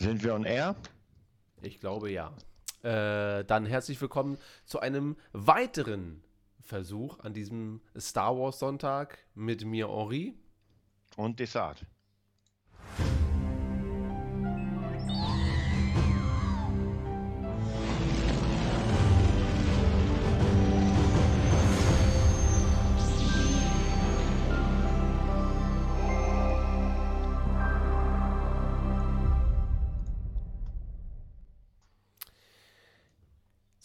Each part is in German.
Sind wir on air? Ich glaube ja. Äh, dann herzlich willkommen zu einem weiteren Versuch an diesem Star Wars Sonntag mit mir, Henri. Und Desart.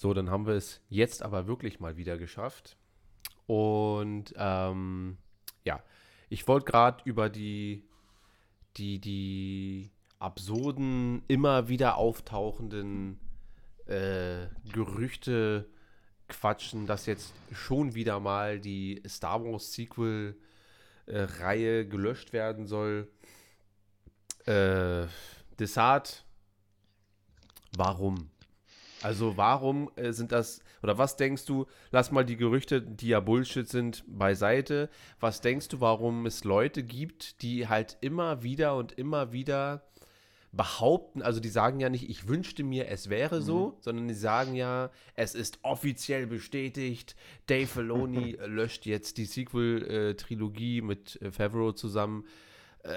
So, dann haben wir es jetzt aber wirklich mal wieder geschafft. Und ähm, ja, ich wollte gerade über die, die, die absurden, immer wieder auftauchenden äh, Gerüchte quatschen, dass jetzt schon wieder mal die Star Wars Sequel-Reihe äh, gelöscht werden soll. Äh, Desart, warum? Also warum äh, sind das, oder was denkst du, lass mal die Gerüchte, die ja Bullshit sind, beiseite. Was denkst du, warum es Leute gibt, die halt immer wieder und immer wieder behaupten, also die sagen ja nicht, ich wünschte mir, es wäre so, mhm. sondern die sagen ja, es ist offiziell bestätigt, Dave Filoni löscht jetzt die Sequel-Trilogie mit äh, Favreau zusammen. Äh,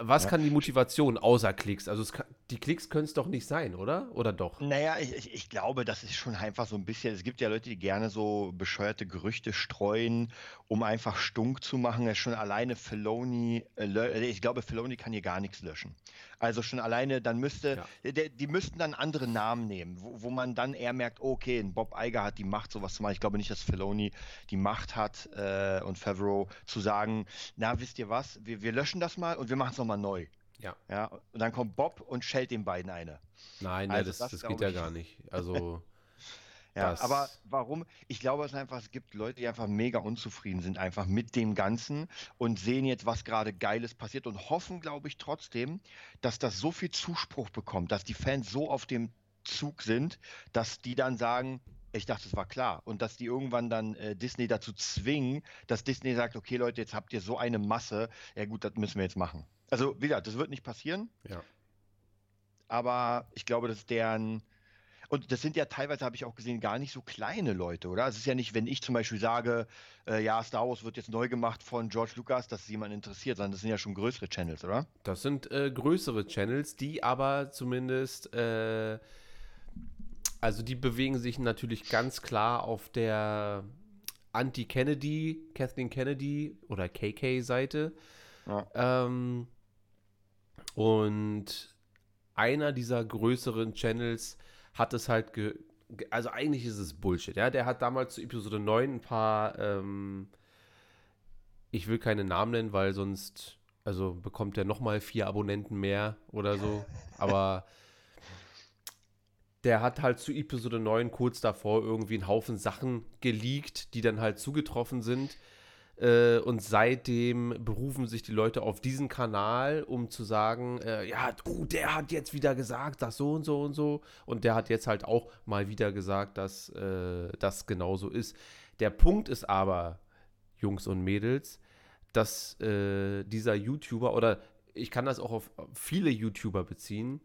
was kann die Motivation außer Klicks? Also kann, die Klicks können es doch nicht sein, oder? Oder doch? Naja, ich, ich, glaube, das ist schon einfach so ein bisschen. Es gibt ja Leute, die gerne so bescheuerte Gerüchte streuen, um einfach stunk zu machen. Es schon alleine Filoni, äh, ich glaube, Filoni kann hier gar nichts löschen. Also schon alleine, dann müsste, ja. die, die müssten dann andere Namen nehmen, wo, wo, man dann eher merkt, okay, ein Bob Eiger hat die Macht, sowas zu machen. Ich glaube nicht, dass Filoni die Macht hat äh, und Favreau zu sagen, na, wisst ihr was, wir, wir löschen das mal und wir machen es nochmal neu. Ja. ja. Und dann kommt Bob und schellt den beiden eine. Nein, also das, das, das geht ja gar nicht. Also. Ja, das aber warum? Ich glaube es einfach, es gibt Leute, die einfach mega unzufrieden sind, einfach mit dem Ganzen und sehen jetzt, was gerade Geiles passiert und hoffen, glaube ich, trotzdem, dass das so viel Zuspruch bekommt, dass die Fans so auf dem Zug sind, dass die dann sagen, ich dachte, es war klar. Und dass die irgendwann dann äh, Disney dazu zwingen, dass Disney sagt, okay Leute, jetzt habt ihr so eine Masse, ja gut, das müssen wir jetzt machen. Also, wie gesagt, das wird nicht passieren. Ja. Aber ich glaube, dass deren und das sind ja teilweise, habe ich auch gesehen, gar nicht so kleine Leute, oder? Es ist ja nicht, wenn ich zum Beispiel sage, äh, ja, Star Wars wird jetzt neu gemacht von George Lucas, dass jemand interessiert, sondern das sind ja schon größere Channels, oder? Das sind äh, größere Channels, die aber zumindest, äh, also die bewegen sich natürlich ganz klar auf der Anti-Kennedy, Kathleen Kennedy oder KK-Seite. Ja. Ähm, und einer dieser größeren Channels hat es halt ge also eigentlich ist es Bullshit, ja. Der hat damals zu Episode 9 ein paar, ähm, ich will keine Namen nennen, weil sonst, also bekommt er nochmal vier Abonnenten mehr oder so. Aber der hat halt zu Episode 9 kurz davor irgendwie einen Haufen Sachen geleakt, die dann halt zugetroffen sind. Äh, und seitdem berufen sich die Leute auf diesen Kanal, um zu sagen, äh, ja, oh, der hat jetzt wieder gesagt, dass so und so und so. Und der hat jetzt halt auch mal wieder gesagt, dass äh, das genauso ist. Der Punkt ist aber, Jungs und Mädels, dass äh, dieser YouTuber, oder ich kann das auch auf viele YouTuber beziehen,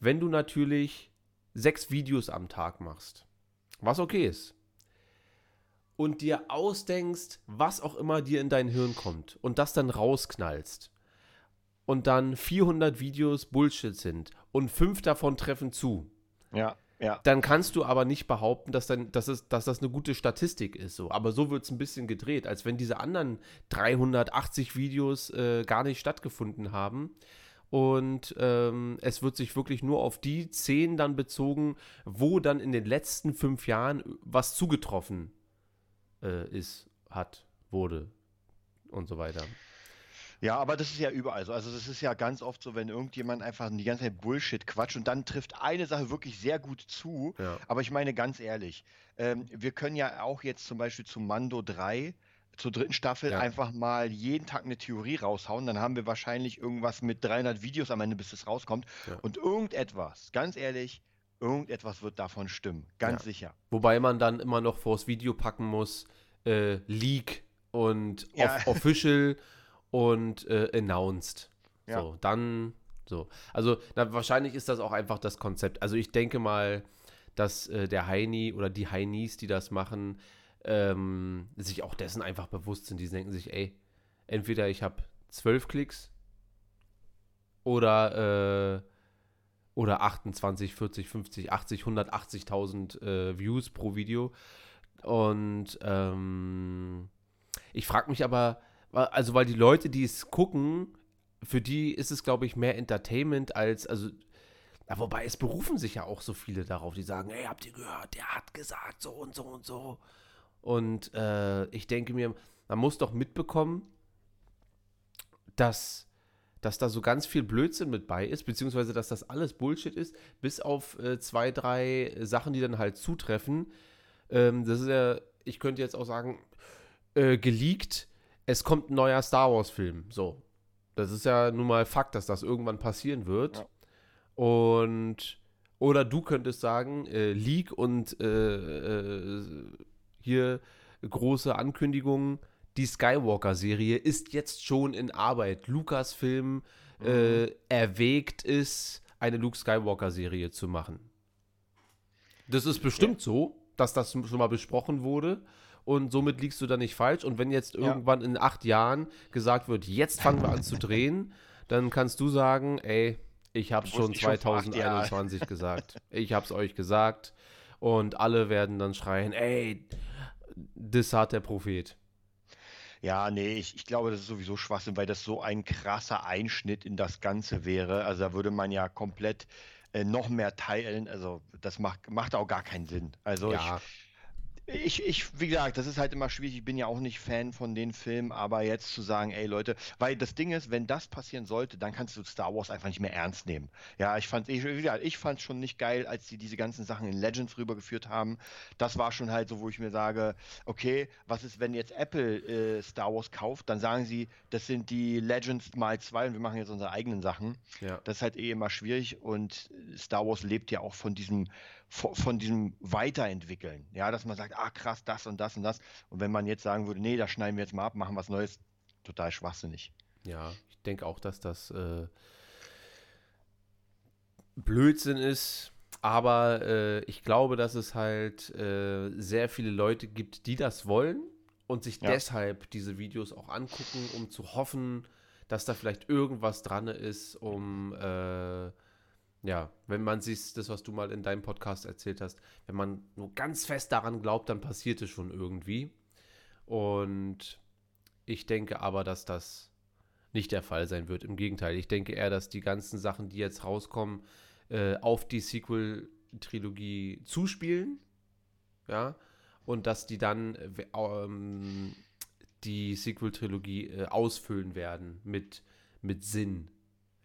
wenn du natürlich sechs Videos am Tag machst, was okay ist, und dir ausdenkst, was auch immer dir in dein Hirn kommt und das dann rausknallst und dann 400 Videos Bullshit sind und fünf davon treffen zu. Ja. Ja. Dann kannst du aber nicht behaupten, dass, dann, dass, es, dass das eine gute Statistik ist. So. Aber so wird es ein bisschen gedreht, als wenn diese anderen 380 Videos äh, gar nicht stattgefunden haben. Und ähm, es wird sich wirklich nur auf die 10 dann bezogen, wo dann in den letzten fünf Jahren was zugetroffen äh, ist, hat, wurde und so weiter. Ja, aber das ist ja überall so. Also das ist ja ganz oft so, wenn irgendjemand einfach die ganze Zeit Bullshit quatscht und dann trifft eine Sache wirklich sehr gut zu. Ja. Aber ich meine ganz ehrlich, ähm, wir können ja auch jetzt zum Beispiel zu Mando 3 zur dritten Staffel ja. einfach mal jeden Tag eine Theorie raushauen. Dann haben wir wahrscheinlich irgendwas mit 300 Videos am Ende, bis es rauskommt. Ja. Und irgendetwas, ganz ehrlich, Irgendetwas wird davon stimmen, ganz ja. sicher. Wobei man dann immer noch vors Video packen muss, äh, Leak und ja. off Official und äh, Announced. Ja. So, dann So. Also na, wahrscheinlich ist das auch einfach das Konzept. Also ich denke mal, dass äh, der Heini oder die Heinis, die das machen, ähm, sich auch dessen einfach bewusst sind. Die denken sich, ey, entweder ich habe zwölf Klicks oder, äh, oder 28, 40, 50, 80, 180.000 äh, Views pro Video. Und ähm, ich frage mich aber, also weil die Leute, die es gucken, für die ist es, glaube ich, mehr Entertainment als, also, ja, wobei es berufen sich ja auch so viele darauf, die sagen, hey, habt ihr gehört, der hat gesagt so und so und so. Und äh, ich denke mir, man muss doch mitbekommen, dass, dass da so ganz viel Blödsinn mit bei ist, beziehungsweise dass das alles Bullshit ist, bis auf äh, zwei, drei Sachen, die dann halt zutreffen. Ähm, das ist ja, ich könnte jetzt auch sagen, äh, geleakt, es kommt ein neuer Star Wars-Film. So. Das ist ja nun mal Fakt, dass das irgendwann passieren wird. Ja. Und oder du könntest sagen, äh, Leak und äh, äh hier große Ankündigungen. Die Skywalker-Serie ist jetzt schon in Arbeit. Lukas-Film mhm. äh, erwägt es, eine Luke Skywalker-Serie zu machen. Das ist bestimmt ja. so, dass das schon mal besprochen wurde und somit liegst du da nicht falsch. Und wenn jetzt irgendwann ja. in acht Jahren gesagt wird, jetzt fangen wir an zu drehen, dann kannst du sagen, ey, ich hab's schon 2021 gesagt. Ich hab's euch gesagt. Und alle werden dann schreien, ey, das hat der Prophet. Ja, nee, ich, ich glaube, das ist sowieso Schwachsinn, weil das so ein krasser Einschnitt in das Ganze wäre. Also da würde man ja komplett äh, noch mehr teilen. Also das macht, macht auch gar keinen Sinn. Also ja. ich ich, ich, wie gesagt, das ist halt immer schwierig. Ich bin ja auch nicht Fan von den Filmen, aber jetzt zu sagen, ey Leute, weil das Ding ist, wenn das passieren sollte, dann kannst du Star Wars einfach nicht mehr ernst nehmen. Ja, ich fand, ich, wie gesagt, ich fand schon nicht geil, als sie diese ganzen Sachen in Legends rübergeführt haben. Das war schon halt so, wo ich mir sage, okay, was ist, wenn jetzt Apple äh, Star Wars kauft, dann sagen sie, das sind die Legends mal zwei und wir machen jetzt unsere eigenen Sachen. Ja. Das ist halt eh immer schwierig und Star Wars lebt ja auch von diesem von, diesem Weiterentwickeln. Ja, dass man sagt, ah krass, das und das und das. Und wenn man jetzt sagen würde, nee, das schneiden wir jetzt mal ab, machen was Neues, total schwachsinnig. Ja, ich denke auch, dass das äh, Blödsinn ist. Aber äh, ich glaube, dass es halt äh, sehr viele Leute gibt, die das wollen und sich ja. deshalb diese Videos auch angucken, um zu hoffen, dass da vielleicht irgendwas dran ist, um äh, ja, wenn man sich das, was du mal in deinem Podcast erzählt hast, wenn man nur ganz fest daran glaubt, dann passiert es schon irgendwie. Und ich denke aber, dass das nicht der Fall sein wird. Im Gegenteil, ich denke eher, dass die ganzen Sachen, die jetzt rauskommen, äh, auf die Sequel-Trilogie zuspielen. Ja. Und dass die dann äh, ähm, die Sequel-Trilogie äh, ausfüllen werden mit, mit Sinn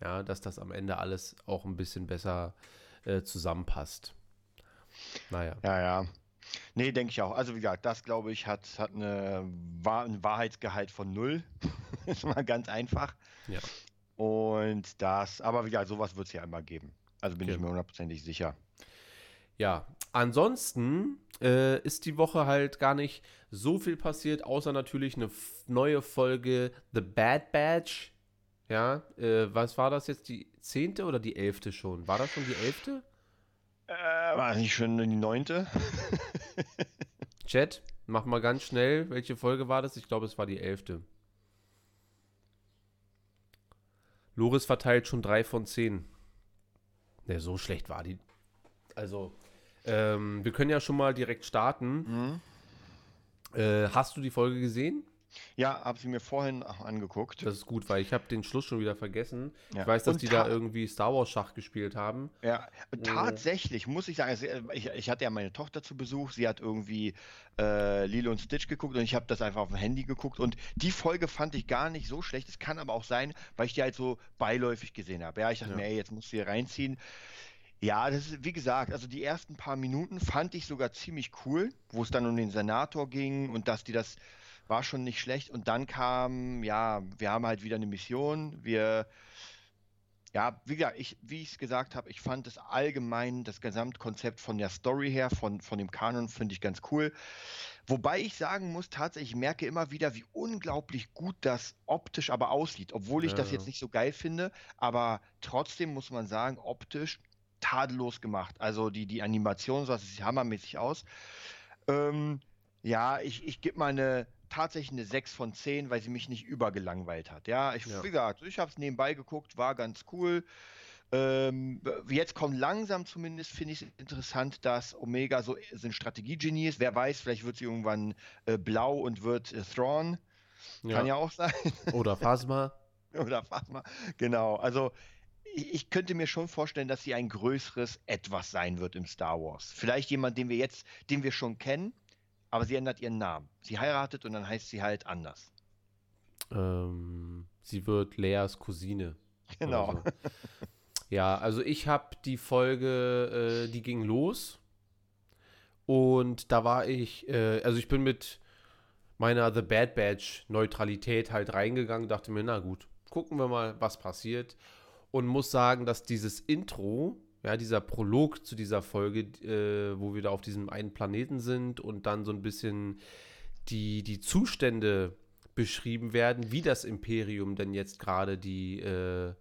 ja, dass das am Ende alles auch ein bisschen besser äh, zusammenpasst. Naja. Ja, ja. Nee, denke ich auch. Also wie gesagt, das glaube ich hat, hat eine, Wahr ein Wahrheitsgehalt von null. ist mal ganz einfach. Ja. Und das, aber wie gesagt, sowas wird es ja immer geben. Also bin okay. ich mir hundertprozentig sicher. Ja, ansonsten äh, ist die Woche halt gar nicht so viel passiert, außer natürlich eine neue Folge The Bad Badge ja, äh, was war das jetzt? Die zehnte oder die elfte schon? War das schon die elfte? Äh, war nicht schon die neunte? Chat, mach mal ganz schnell. Welche Folge war das? Ich glaube, es war die elfte. Loris verteilt schon drei von zehn. Ne, so schlecht war die. Also, ähm, wir können ja schon mal direkt starten. Mhm. Äh, hast du die Folge gesehen? Ja, habe sie mir vorhin angeguckt. Das ist gut, weil ich habe den Schluss schon wieder vergessen. Ja. Ich weiß, dass Und die da irgendwie Star Wars Schach gespielt haben. Ja, tatsächlich muss ich sagen, also, ich, ich, hatte ja meine Tochter zu Besuch, sie hat irgendwie äh, Lilo und Stitch geguckt und ich habe das einfach auf dem Handy geguckt und die Folge fand ich gar nicht so schlecht. Es kann aber auch sein, weil ich die halt so beiläufig gesehen habe. Ja, ich dachte ja. mir, ey, jetzt musst du hier reinziehen. Ja, das ist, wie gesagt, also die ersten paar Minuten fand ich sogar ziemlich cool, wo es dann um den Senator ging und dass die das war schon nicht schlecht. Und dann kam, ja, wir haben halt wieder eine Mission. Wir Ja, wie gesagt, ich, wie ich es gesagt habe, ich fand es allgemein, das Gesamtkonzept von der Story her, von, von dem Kanon, finde ich ganz cool. Wobei ich sagen muss, tatsächlich, ich merke immer wieder, wie unglaublich gut das optisch aber aussieht. Obwohl ich ja. das jetzt nicht so geil finde, aber trotzdem muss man sagen, optisch tadellos gemacht. Also die, die Animation, so das sieht hammermäßig aus. Ähm, ja, ich, ich gebe mal eine tatsächlich eine 6 von 10, weil sie mich nicht übergelangweilt hat. Ja, ich, ja. wie gesagt, ich habe es nebenbei geguckt, war ganz cool. Ähm, jetzt kommt langsam zumindest, finde ich es interessant, dass Omega so, so ein Strategiegenie ist. Wer weiß, vielleicht wird sie irgendwann äh, blau und wird äh, Thrawn. Ja. Kann ja auch sein. Oder Phasma. Oder Phasma, genau. Also ich, ich, könnte mir schon vorstellen, dass sie ein größeres Etwas sein wird im Star Wars. Vielleicht jemand, den wir jetzt, den wir schon kennen, aber sie ändert ihren Namen. Sie heiratet und dann heißt sie halt anders. Ähm, sie wird Leas Cousine. Genau. So. Ja, also ich habe die Folge, äh, die ging los und da war ich, äh, also ich bin mit meiner The Bad Badge Neutralität halt reingegangen, dachte mir, na gut, gucken wir mal, was passiert und muss sagen, dass dieses Intro ja, dieser Prolog zu dieser Folge, äh, wo wir da auf diesem einen Planeten sind und dann so ein bisschen die, die Zustände beschrieben werden, wie das Imperium denn jetzt gerade die äh,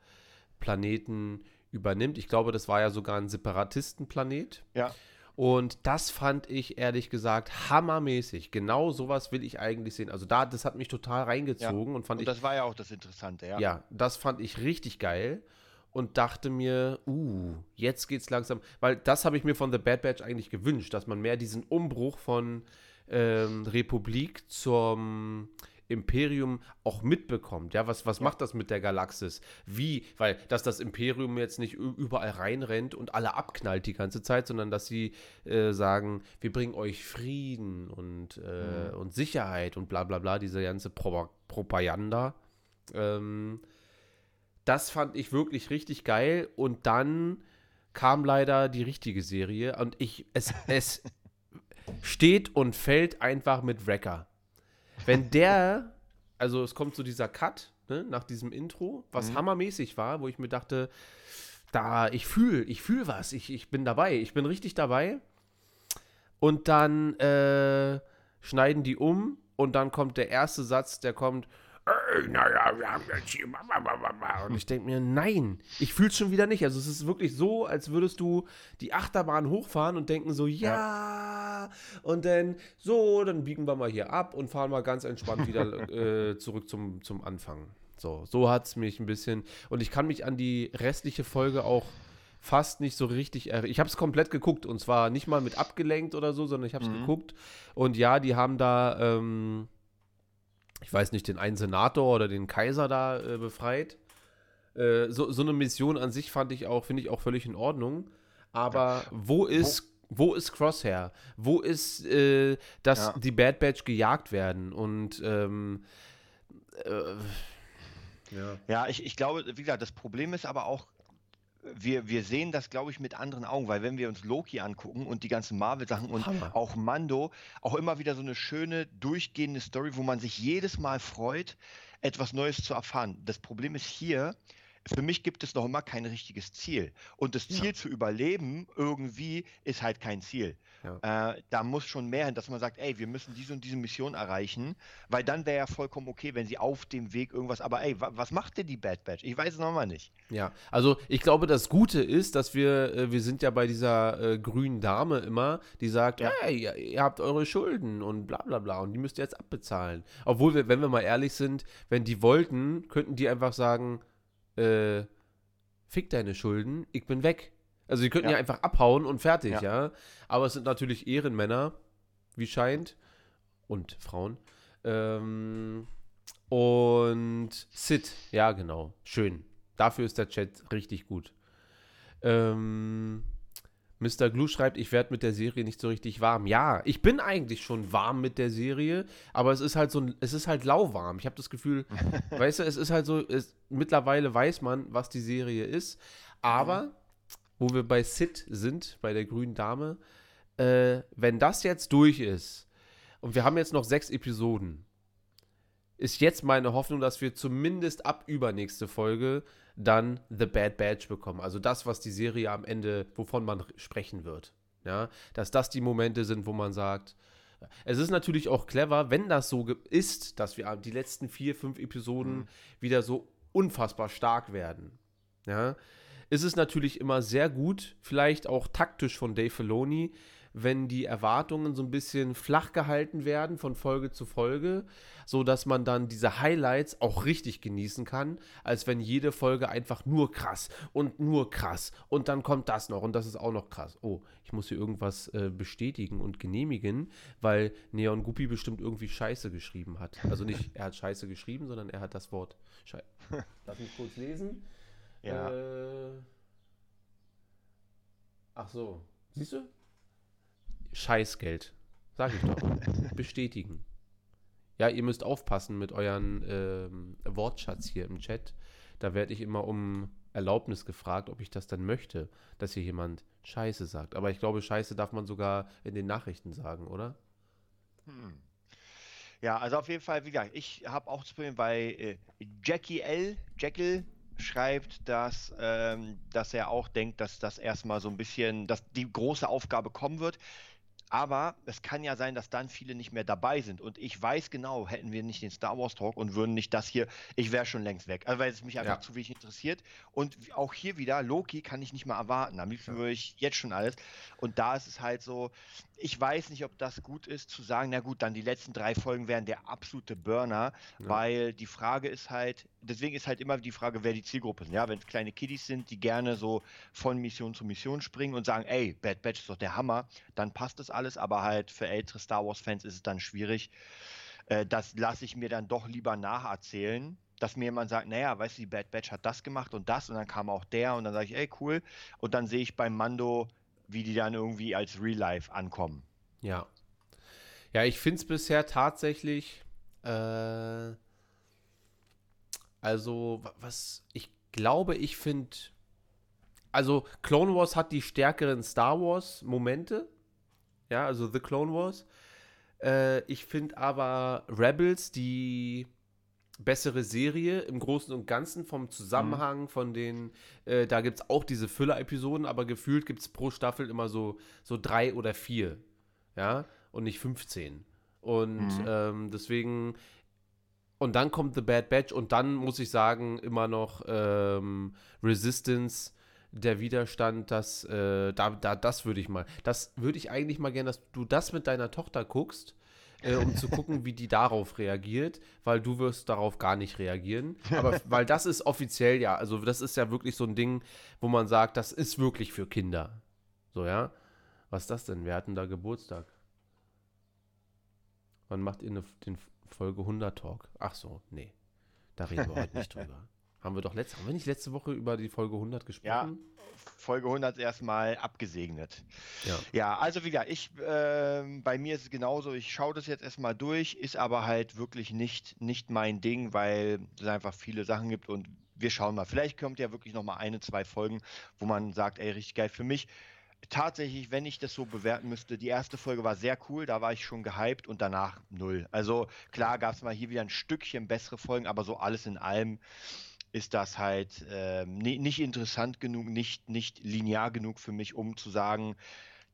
Planeten übernimmt. Ich glaube, das war ja sogar ein Separatistenplanet. Ja. Und das fand ich ehrlich gesagt hammermäßig. Genau sowas will ich eigentlich sehen. Also da, das hat mich total reingezogen ja. und fand und ich. Das war ja auch das Interessante, ja. Ja, das fand ich richtig geil und dachte mir, uh, jetzt geht's langsam, weil das habe ich mir von The Bad Batch eigentlich gewünscht, dass man mehr diesen Umbruch von ähm, Republik zum Imperium auch mitbekommt. Ja, was, was macht das mit der Galaxis? Wie? Weil, dass das Imperium jetzt nicht überall reinrennt und alle abknallt die ganze Zeit, sondern dass sie äh, sagen, wir bringen euch Frieden und, äh, mhm. und Sicherheit und bla bla bla, diese ganze Pro Propaganda. Ähm, das fand ich wirklich richtig geil. Und dann kam leider die richtige Serie und ich, es, es steht und fällt einfach mit Wrecker. Wenn der, also es kommt so dieser Cut, ne, nach diesem Intro, was mhm. hammermäßig war, wo ich mir dachte, da, ich fühle, ich fühle was, ich, ich bin dabei, ich bin richtig dabei. Und dann äh, schneiden die um und dann kommt der erste Satz, der kommt, ey, naja, wir haben jetzt hier. Und ich denke mir, nein, ich fühle es schon wieder nicht. Also es ist wirklich so, als würdest du die Achterbahn hochfahren und denken so, ja, ja. und dann so, dann biegen wir mal hier ab und fahren mal ganz entspannt wieder äh, zurück zum, zum Anfang. So, so hat es mich ein bisschen. Und ich kann mich an die restliche Folge auch fast nicht so richtig erinnern. Ich habe es komplett geguckt und zwar nicht mal mit abgelenkt oder so, sondern ich habe es mhm. geguckt. Und ja, die haben da ähm, ich weiß nicht, den einen Senator oder den Kaiser da äh, befreit. Äh, so, so eine Mission an sich fand ich auch, finde ich auch völlig in Ordnung. Aber ja. wo ist wo, wo ist Crosshair? Wo ist, äh, dass ja. die Bad Batch gejagt werden? Und ähm, äh, ja. ja, ich, ich glaube, wie gesagt, das Problem ist aber auch, wir, wir sehen das, glaube ich, mit anderen Augen, weil wenn wir uns Loki angucken und die ganzen Marvel-Sachen und Hammer. auch Mando, auch immer wieder so eine schöne, durchgehende Story, wo man sich jedes Mal freut, etwas Neues zu erfahren. Das Problem ist hier, für mich gibt es noch immer kein richtiges Ziel. Und das Ziel ja. zu überleben irgendwie ist halt kein Ziel. Ja. Äh, da muss schon mehr hin, dass man sagt, ey, wir müssen diese und diese Mission erreichen, weil dann wäre ja vollkommen okay, wenn sie auf dem Weg irgendwas, aber ey, was macht denn die Bad Batch? Ich weiß es nochmal nicht. Ja, also ich glaube, das Gute ist, dass wir, äh, wir sind ja bei dieser äh, grünen Dame immer, die sagt, ja. hey, ihr, ihr, habt eure Schulden und bla bla bla und die müsst ihr jetzt abbezahlen. Obwohl, wir, wenn wir mal ehrlich sind, wenn die wollten, könnten die einfach sagen, äh, fick deine Schulden, ich bin weg. Also sie könnten ja. ja, einfach abhauen und fertig, ja. ja. Aber es sind natürlich Ehrenmänner, wie scheint. Und Frauen. Ähm, und Sid, ja, genau. Schön. Dafür ist der Chat richtig gut. Ähm, Mr. Glue schreibt, ich werde mit der Serie nicht so richtig warm. Ja, ich bin eigentlich schon warm mit der Serie, aber es ist halt so, es ist halt lauwarm. Ich habe das Gefühl, weißt du, es ist halt so, es, mittlerweile weiß man, was die Serie ist, aber wo wir bei Sid sind, bei der grünen Dame, äh, wenn das jetzt durch ist und wir haben jetzt noch sechs Episoden, ist jetzt meine Hoffnung, dass wir zumindest ab übernächste Folge dann The Bad Badge bekommen. Also das, was die Serie am Ende, wovon man sprechen wird. Ja, dass das die Momente sind, wo man sagt, es ist natürlich auch clever, wenn das so ist, dass wir die letzten vier, fünf Episoden mhm. wieder so unfassbar stark werden. Ja, ist es natürlich immer sehr gut, vielleicht auch taktisch von Dave Filoni, wenn die Erwartungen so ein bisschen flach gehalten werden von Folge zu Folge, so dass man dann diese Highlights auch richtig genießen kann, als wenn jede Folge einfach nur krass und nur krass und dann kommt das noch und das ist auch noch krass. Oh, ich muss hier irgendwas äh, bestätigen und genehmigen, weil Neon Guppy bestimmt irgendwie Scheiße geschrieben hat. Also nicht, er hat Scheiße geschrieben, sondern er hat das Wort Scheiße. Lass mich kurz lesen. Ja. Äh, ach so. Siehst du? Scheißgeld. Sag ich doch. Bestätigen. Ja, ihr müsst aufpassen mit euren ähm, Wortschatz hier im Chat. Da werde ich immer um Erlaubnis gefragt, ob ich das dann möchte, dass hier jemand Scheiße sagt. Aber ich glaube, Scheiße darf man sogar in den Nachrichten sagen, oder? Hm. Ja, also auf jeden Fall, wie gesagt, ich habe auch das Problem bei äh, Jackie L. Jekyll schreibt, dass, ähm, dass er auch denkt, dass das erstmal so ein bisschen, dass die große Aufgabe kommen wird. Aber es kann ja sein, dass dann viele nicht mehr dabei sind. Und ich weiß genau, hätten wir nicht den Star Wars Talk und würden nicht das hier, ich wäre schon längst weg. Also weil es mich einfach ja. zu wenig interessiert. Und auch hier wieder, Loki kann ich nicht mehr erwarten. Am liebsten ja. würde ich jetzt schon alles. Und da ist es halt so, ich weiß nicht, ob das gut ist, zu sagen, na gut, dann die letzten drei Folgen wären der absolute Burner, ja. weil die Frage ist halt, deswegen ist halt immer die Frage, wer die Zielgruppe sind. Ja, wenn es kleine Kiddies sind, die gerne so von Mission zu Mission springen und sagen, ey, Bad Batch ist doch der Hammer, dann passt das alles, aber halt für ältere Star Wars-Fans ist es dann schwierig. Äh, das lasse ich mir dann doch lieber nacherzählen dass mir jemand sagt, naja, weißt du, die Bad Batch hat das gemacht und das und dann kam auch der und dann sage ich, ey, cool. Und dann sehe ich beim Mando wie die dann irgendwie als Real Life ankommen. Ja. Ja, ich finde es bisher tatsächlich, äh, also, was, ich glaube, ich finde, also Clone Wars hat die stärkeren Star Wars Momente. Ja, also The Clone Wars. Äh, ich finde aber Rebels, die bessere Serie im Großen und Ganzen vom Zusammenhang mhm. von den, äh, da gibt es auch diese Füller-Episoden, aber gefühlt gibt es pro Staffel immer so, so drei oder vier, ja, und nicht 15. Und mhm. ähm, deswegen, und dann kommt The Bad Batch und dann muss ich sagen, immer noch ähm, Resistance, der Widerstand, das, äh, da, da, das würde ich mal, das würde ich eigentlich mal gerne, dass du das mit deiner Tochter guckst äh, um zu gucken, wie die darauf reagiert, weil du wirst darauf gar nicht reagieren. Aber weil das ist offiziell ja, also das ist ja wirklich so ein Ding, wo man sagt, das ist wirklich für Kinder. So, ja. Was ist das denn? Wir hatten da Geburtstag. Wann macht ihr eine, den Folge 100 Talk? Ach so, nee. Da reden wir heute nicht drüber. Haben wir doch letzte, haben wir nicht letzte Woche über die Folge 100 gesprochen? Ja, Folge 100 erstmal abgesegnet. Ja. ja, also wie gesagt, ich, äh, bei mir ist es genauso, ich schaue das jetzt erstmal durch, ist aber halt wirklich nicht, nicht mein Ding, weil es einfach viele Sachen gibt und wir schauen mal. Vielleicht kommt ja wirklich noch mal eine, zwei Folgen, wo man sagt, ey, richtig geil für mich. Tatsächlich, wenn ich das so bewerten müsste, die erste Folge war sehr cool, da war ich schon gehypt und danach null. Also klar gab es mal hier wieder ein Stückchen bessere Folgen, aber so alles in allem ist das halt äh, nicht interessant genug, nicht, nicht linear genug für mich, um zu sagen,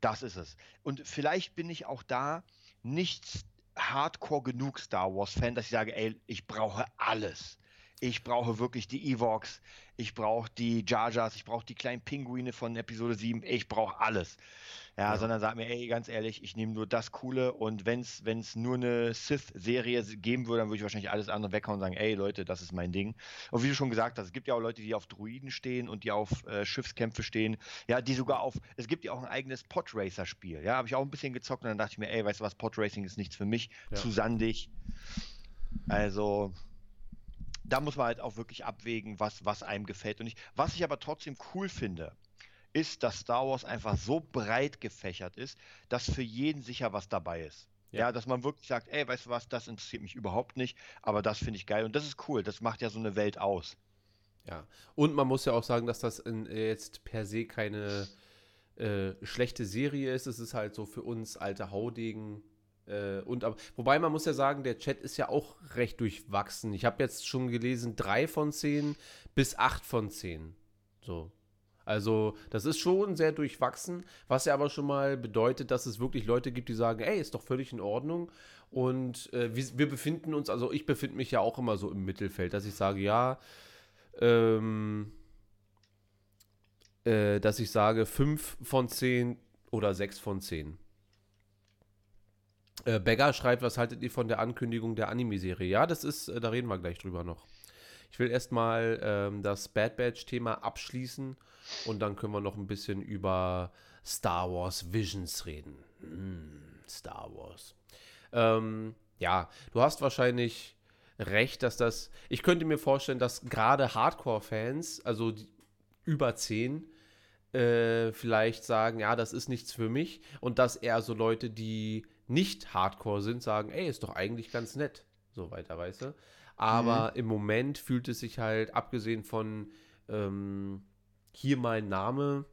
das ist es. Und vielleicht bin ich auch da nicht hardcore genug Star Wars-Fan, dass ich sage, ey, ich brauche alles. Ich brauche wirklich die Evox, ich brauche die Jar Jars, ich brauche die kleinen Pinguine von Episode 7, ich brauche alles. Ja, ja, sondern sag mir, ey, ganz ehrlich, ich nehme nur das Coole. Und wenn es nur eine Sith-Serie geben würde, dann würde ich wahrscheinlich alles andere weghauen und sagen, ey Leute, das ist mein Ding. Und wie du schon gesagt hast, es gibt ja auch Leute, die auf Druiden stehen und die auf äh, Schiffskämpfe stehen, ja, die sogar auf, es gibt ja auch ein eigenes Podracer-Spiel, ja, habe ich auch ein bisschen gezockt und dann dachte ich mir, ey, weißt du was, Podracing ist nichts für mich, ja. zu sandig. Also, da muss man halt auch wirklich abwägen, was, was einem gefällt und nicht. Was ich aber trotzdem cool finde, ist, dass Star Wars einfach so breit gefächert ist, dass für jeden sicher was dabei ist. Ja. ja. dass man wirklich sagt, ey, weißt du was, das interessiert mich überhaupt nicht, aber das finde ich geil und das ist cool, das macht ja so eine Welt aus. Ja, und man muss ja auch sagen, dass das in, jetzt per se keine äh, schlechte Serie ist. Es ist halt so für uns alte Haudegen Äh, und, aber, wobei man muss ja sagen, der Chat ist ja auch recht durchwachsen. Ich habe jetzt schon gelesen, drei von zehn bis acht von zehn. So. Also, das ist schon sehr durchwachsen, was ja aber schon mal bedeutet, dass es wirklich Leute gibt, die sagen, ey, ist doch völlig in Ordnung. Und äh, wir, wir, befinden uns, also ich befinde mich ja auch immer so im Mittelfeld, dass ich sage, ja, ähm, äh, dass ich sage, fünf von zehn oder sechs von zehn. Äh, Beggar schreibt, was haltet ihr von der Ankündigung der Anime-Serie? Ja, das ist, äh, da reden wir gleich drüber noch. Ich will erstmal ähm, das Bad Batch-Thema abschließen und dann können wir noch ein bisschen über Star Wars Visions reden. Mm, Star Wars. Ähm, ja, du hast wahrscheinlich recht, dass das. Ich könnte mir vorstellen, dass gerade Hardcore-Fans, also über 10, äh, vielleicht sagen, ja, das ist nichts für mich. Und dass eher so Leute, die nicht Hardcore sind, sagen, ey, ist doch eigentlich ganz nett. So weiter, weißt du? Aber mhm. im Moment fühlt es sich halt, abgesehen von ähm, hier mein Name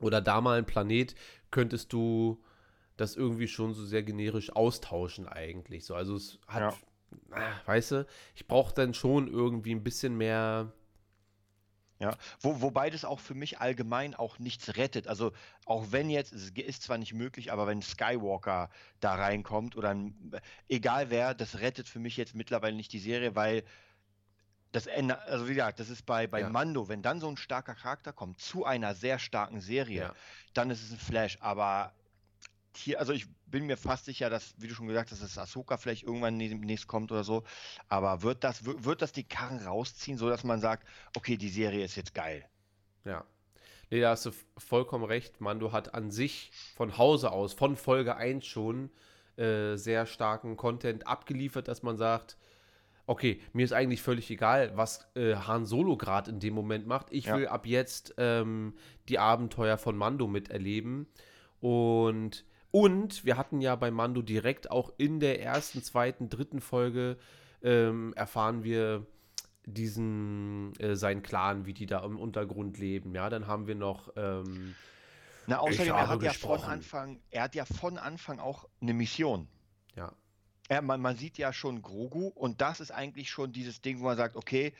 oder da mal ein Planet, könntest du das irgendwie schon so sehr generisch austauschen eigentlich. So, also es hat, ja. ah, weißt du, ich brauche dann schon irgendwie ein bisschen mehr ja, Wo, wobei das auch für mich allgemein auch nichts rettet. Also auch wenn jetzt, es ist zwar nicht möglich, aber wenn Skywalker da reinkommt oder ein, egal wer, das rettet für mich jetzt mittlerweile nicht die Serie, weil das Ende, also wie gesagt, das ist bei, bei ja. Mando, wenn dann so ein starker Charakter kommt zu einer sehr starken Serie, ja. dann ist es ein Flash. Aber hier, also ich bin mir fast sicher, dass, wie du schon gesagt hast, dass Ahsoka vielleicht irgendwann demnächst kommt oder so. Aber wird das, wird das die Karren rausziehen, sodass man sagt, okay, die Serie ist jetzt geil? Ja. Nee, da hast du vollkommen recht. Mando hat an sich von Hause aus, von Folge 1 schon, äh, sehr starken Content abgeliefert, dass man sagt, okay, mir ist eigentlich völlig egal, was äh, Han Solo gerade in dem Moment macht. Ich ja. will ab jetzt ähm, die Abenteuer von Mando miterleben. Und und wir hatten ja bei Mando direkt auch in der ersten, zweiten, dritten Folge ähm, erfahren wir diesen, äh, seinen Clan, wie die da im Untergrund leben. Ja, dann haben wir noch. Ähm, Na, außerdem, er hat gesprochen. ja von Anfang, er hat ja von Anfang auch eine Mission. Ja. Er, man, man sieht ja schon Grogu und das ist eigentlich schon dieses Ding, wo man sagt, okay,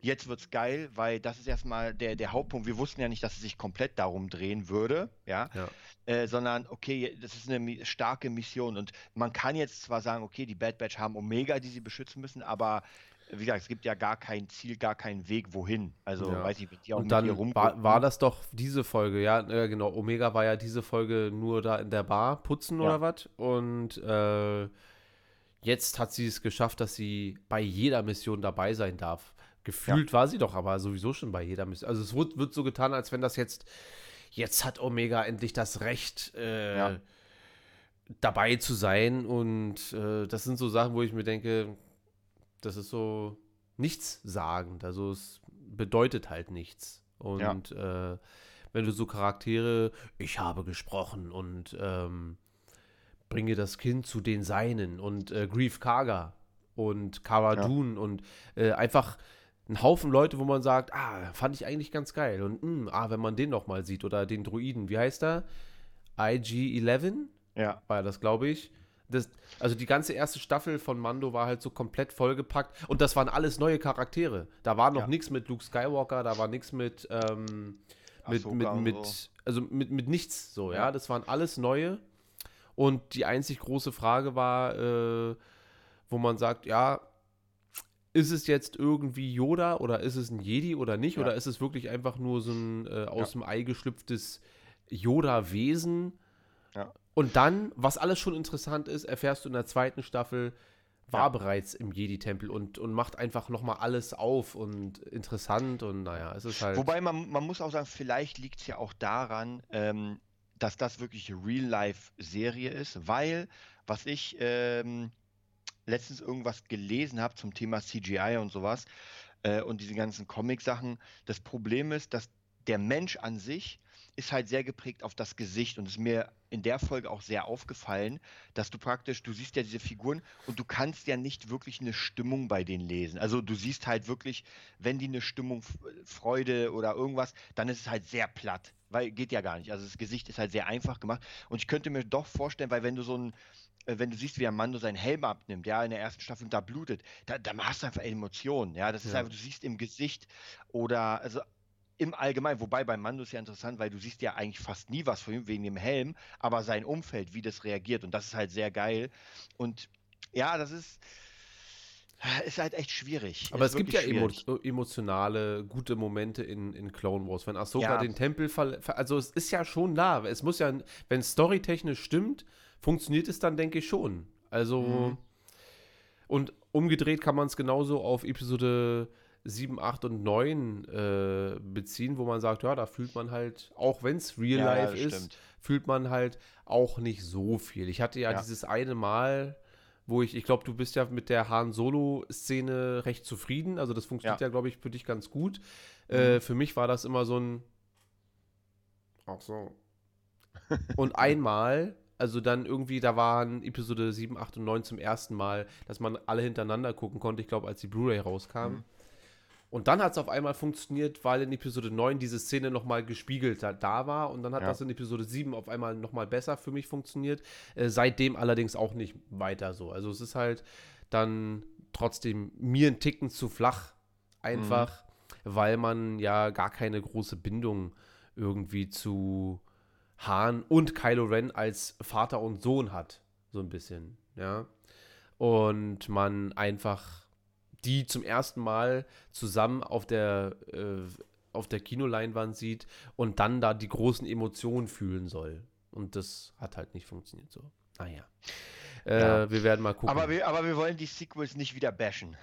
jetzt wird's geil, weil das ist erstmal der, der Hauptpunkt. Wir wussten ja nicht, dass es sich komplett darum drehen würde, ja. ja. Äh, sondern okay, das ist eine starke Mission und man kann jetzt zwar sagen, okay, die Bad Batch haben Omega, die sie beschützen müssen, aber wie gesagt, es gibt ja gar kein Ziel, gar keinen Weg, wohin. Also, ja. weiß ich, die auch und dann war, war, das doch diese Folge, ja, äh, genau. Omega war ja diese Folge nur da in der Bar putzen ja. oder was. Und äh, jetzt hat sie es geschafft, dass sie bei jeder Mission dabei sein darf. Gefühlt ja. war sie doch aber sowieso schon bei jeder Mission. Also, es wird, wird so getan, als wenn das jetzt jetzt hat Omega endlich das Recht, äh, ja. dabei zu sein. Und äh, das sind so Sachen, wo ich mir denke, das ist so nichts sagend. Also es bedeutet halt nichts. Und ja. äh, wenn du so Charaktere, ich habe gesprochen und ähm, bringe das Kind zu den Seinen und äh, Grief Karga und Cara ja. Dune und äh, einfach ein Haufen Leute, wo man sagt, ah, fand ich eigentlich ganz geil. Und mh, hm, ah, wenn man den nochmal sieht oder den Druiden, wie heißt er? IG-11? Ja. War das, glaube ich. Das, also die ganze erste Staffel von Mando war halt so komplett vollgepackt und das waren alles neue Charaktere. Da war noch ja. nichts mit Luke Skywalker, da war nichts mit, ähm, mit, mit, mit so. also mit, mit nichts so, ja. ja. Das waren alles neue. Und die einzig große Frage war, äh, wo man sagt, ja, ist es jetzt irgendwie Yoda oder ist es ein Jedi oder nicht? Ja. Oder ist es wirklich einfach nur so ein äh, aus ja. dem Ei geschlüpftes Yoda-Wesen? Ja. Und dann, was alles schon interessant ist, erfährst du in der zweiten Staffel, war ja. bereits im Jedi-Tempel und, und macht einfach nochmal alles auf und interessant und naja, es ist halt. Wobei man, man muss auch sagen, vielleicht liegt es ja auch daran, ähm, dass das wirklich Real-Life-Serie ist, weil, was ich ähm, letztens irgendwas gelesen habe zum Thema CGI und sowas äh, und diese ganzen Comic-Sachen. Das Problem ist, dass der Mensch an sich ist halt sehr geprägt auf das Gesicht und es ist mir in der Folge auch sehr aufgefallen, dass du praktisch, du siehst ja diese Figuren und du kannst ja nicht wirklich eine Stimmung bei denen lesen. Also du siehst halt wirklich, wenn die eine Stimmung Freude oder irgendwas, dann ist es halt sehr platt, weil geht ja gar nicht. Also das Gesicht ist halt sehr einfach gemacht und ich könnte mir doch vorstellen, weil wenn du so ein wenn du siehst, wie Mando seinen Helm abnimmt, ja, in der ersten Staffel und da blutet, da, da hast du einfach Emotionen, ja, das ist ja. einfach, du siehst im Gesicht oder, also im Allgemeinen, wobei bei Mando ist ja interessant, weil du siehst ja eigentlich fast nie was von ihm wegen dem Helm, aber sein Umfeld, wie das reagiert und das ist halt sehr geil und ja, das ist ist halt echt schwierig. Aber es gibt ja emo emotionale, gute Momente in, in Clone Wars. Wenn Ahsoka ja. den Tempel verlässt, also es ist ja schon da. Es muss ja, wenn storytechnisch stimmt, funktioniert es dann, denke ich, schon. Also, mhm. und umgedreht kann man es genauso auf Episode 7, 8 und 9 äh, beziehen, wo man sagt, ja, da fühlt man halt, auch wenn es Real ja, Life ist, stimmt. fühlt man halt auch nicht so viel. Ich hatte ja, ja. dieses eine Mal, wo ich, ich glaube, du bist ja mit der Han Solo-Szene recht zufrieden. Also das funktioniert ja, ja glaube ich, für dich ganz gut. Äh, mhm. Äh, für mich war das immer so ein. Ach so. Und einmal also dann irgendwie, da waren Episode 7, 8 und 9 zum ersten Mal, dass man alle hintereinander gucken konnte, ich glaube, als die Blu-ray rauskam. Mhm. Und dann hat es auf einmal funktioniert, weil in Episode 9 diese Szene nochmal gespiegelt da war. Und dann hat ja. das in Episode 7 auf einmal nochmal besser für mich funktioniert. Äh, seitdem allerdings auch nicht weiter so. Also es ist halt dann trotzdem mir ein Ticken zu flach. Einfach, mhm. weil man ja gar keine große Bindung irgendwie zu Han und Kylo Ren als Vater und Sohn hat. So ein bisschen, ja. Und man einfach die zum ersten Mal zusammen auf der, äh, auf der Kinoleinwand sieht und dann da die großen Emotionen fühlen soll. Und das hat halt nicht funktioniert so. Naja. Äh, ja. Wir werden mal gucken. Aber wir, aber wir wollen die Sequels nicht wieder bashen.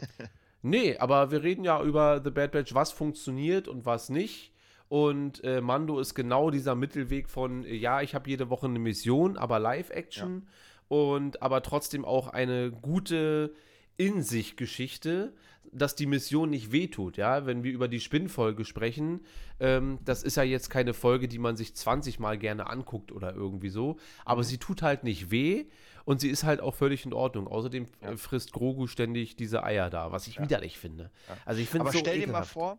nee, aber wir reden ja über The Bad Batch, was funktioniert und was nicht. Und äh, Mando ist genau dieser Mittelweg von, äh, ja, ich habe jede Woche eine Mission, aber Live-Action ja. und aber trotzdem auch eine gute in sich Geschichte, dass die Mission nicht wehtut, ja, wenn wir über die Spinnfolge sprechen, ähm, das ist ja jetzt keine Folge, die man sich 20 Mal gerne anguckt oder irgendwie so, aber mhm. sie tut halt nicht weh und sie ist halt auch völlig in Ordnung. Außerdem ja. frisst Grogu ständig diese Eier da, was ich ja. widerlich finde. Ja. Also ich finde Aber so stell ekelhaft. dir mal vor,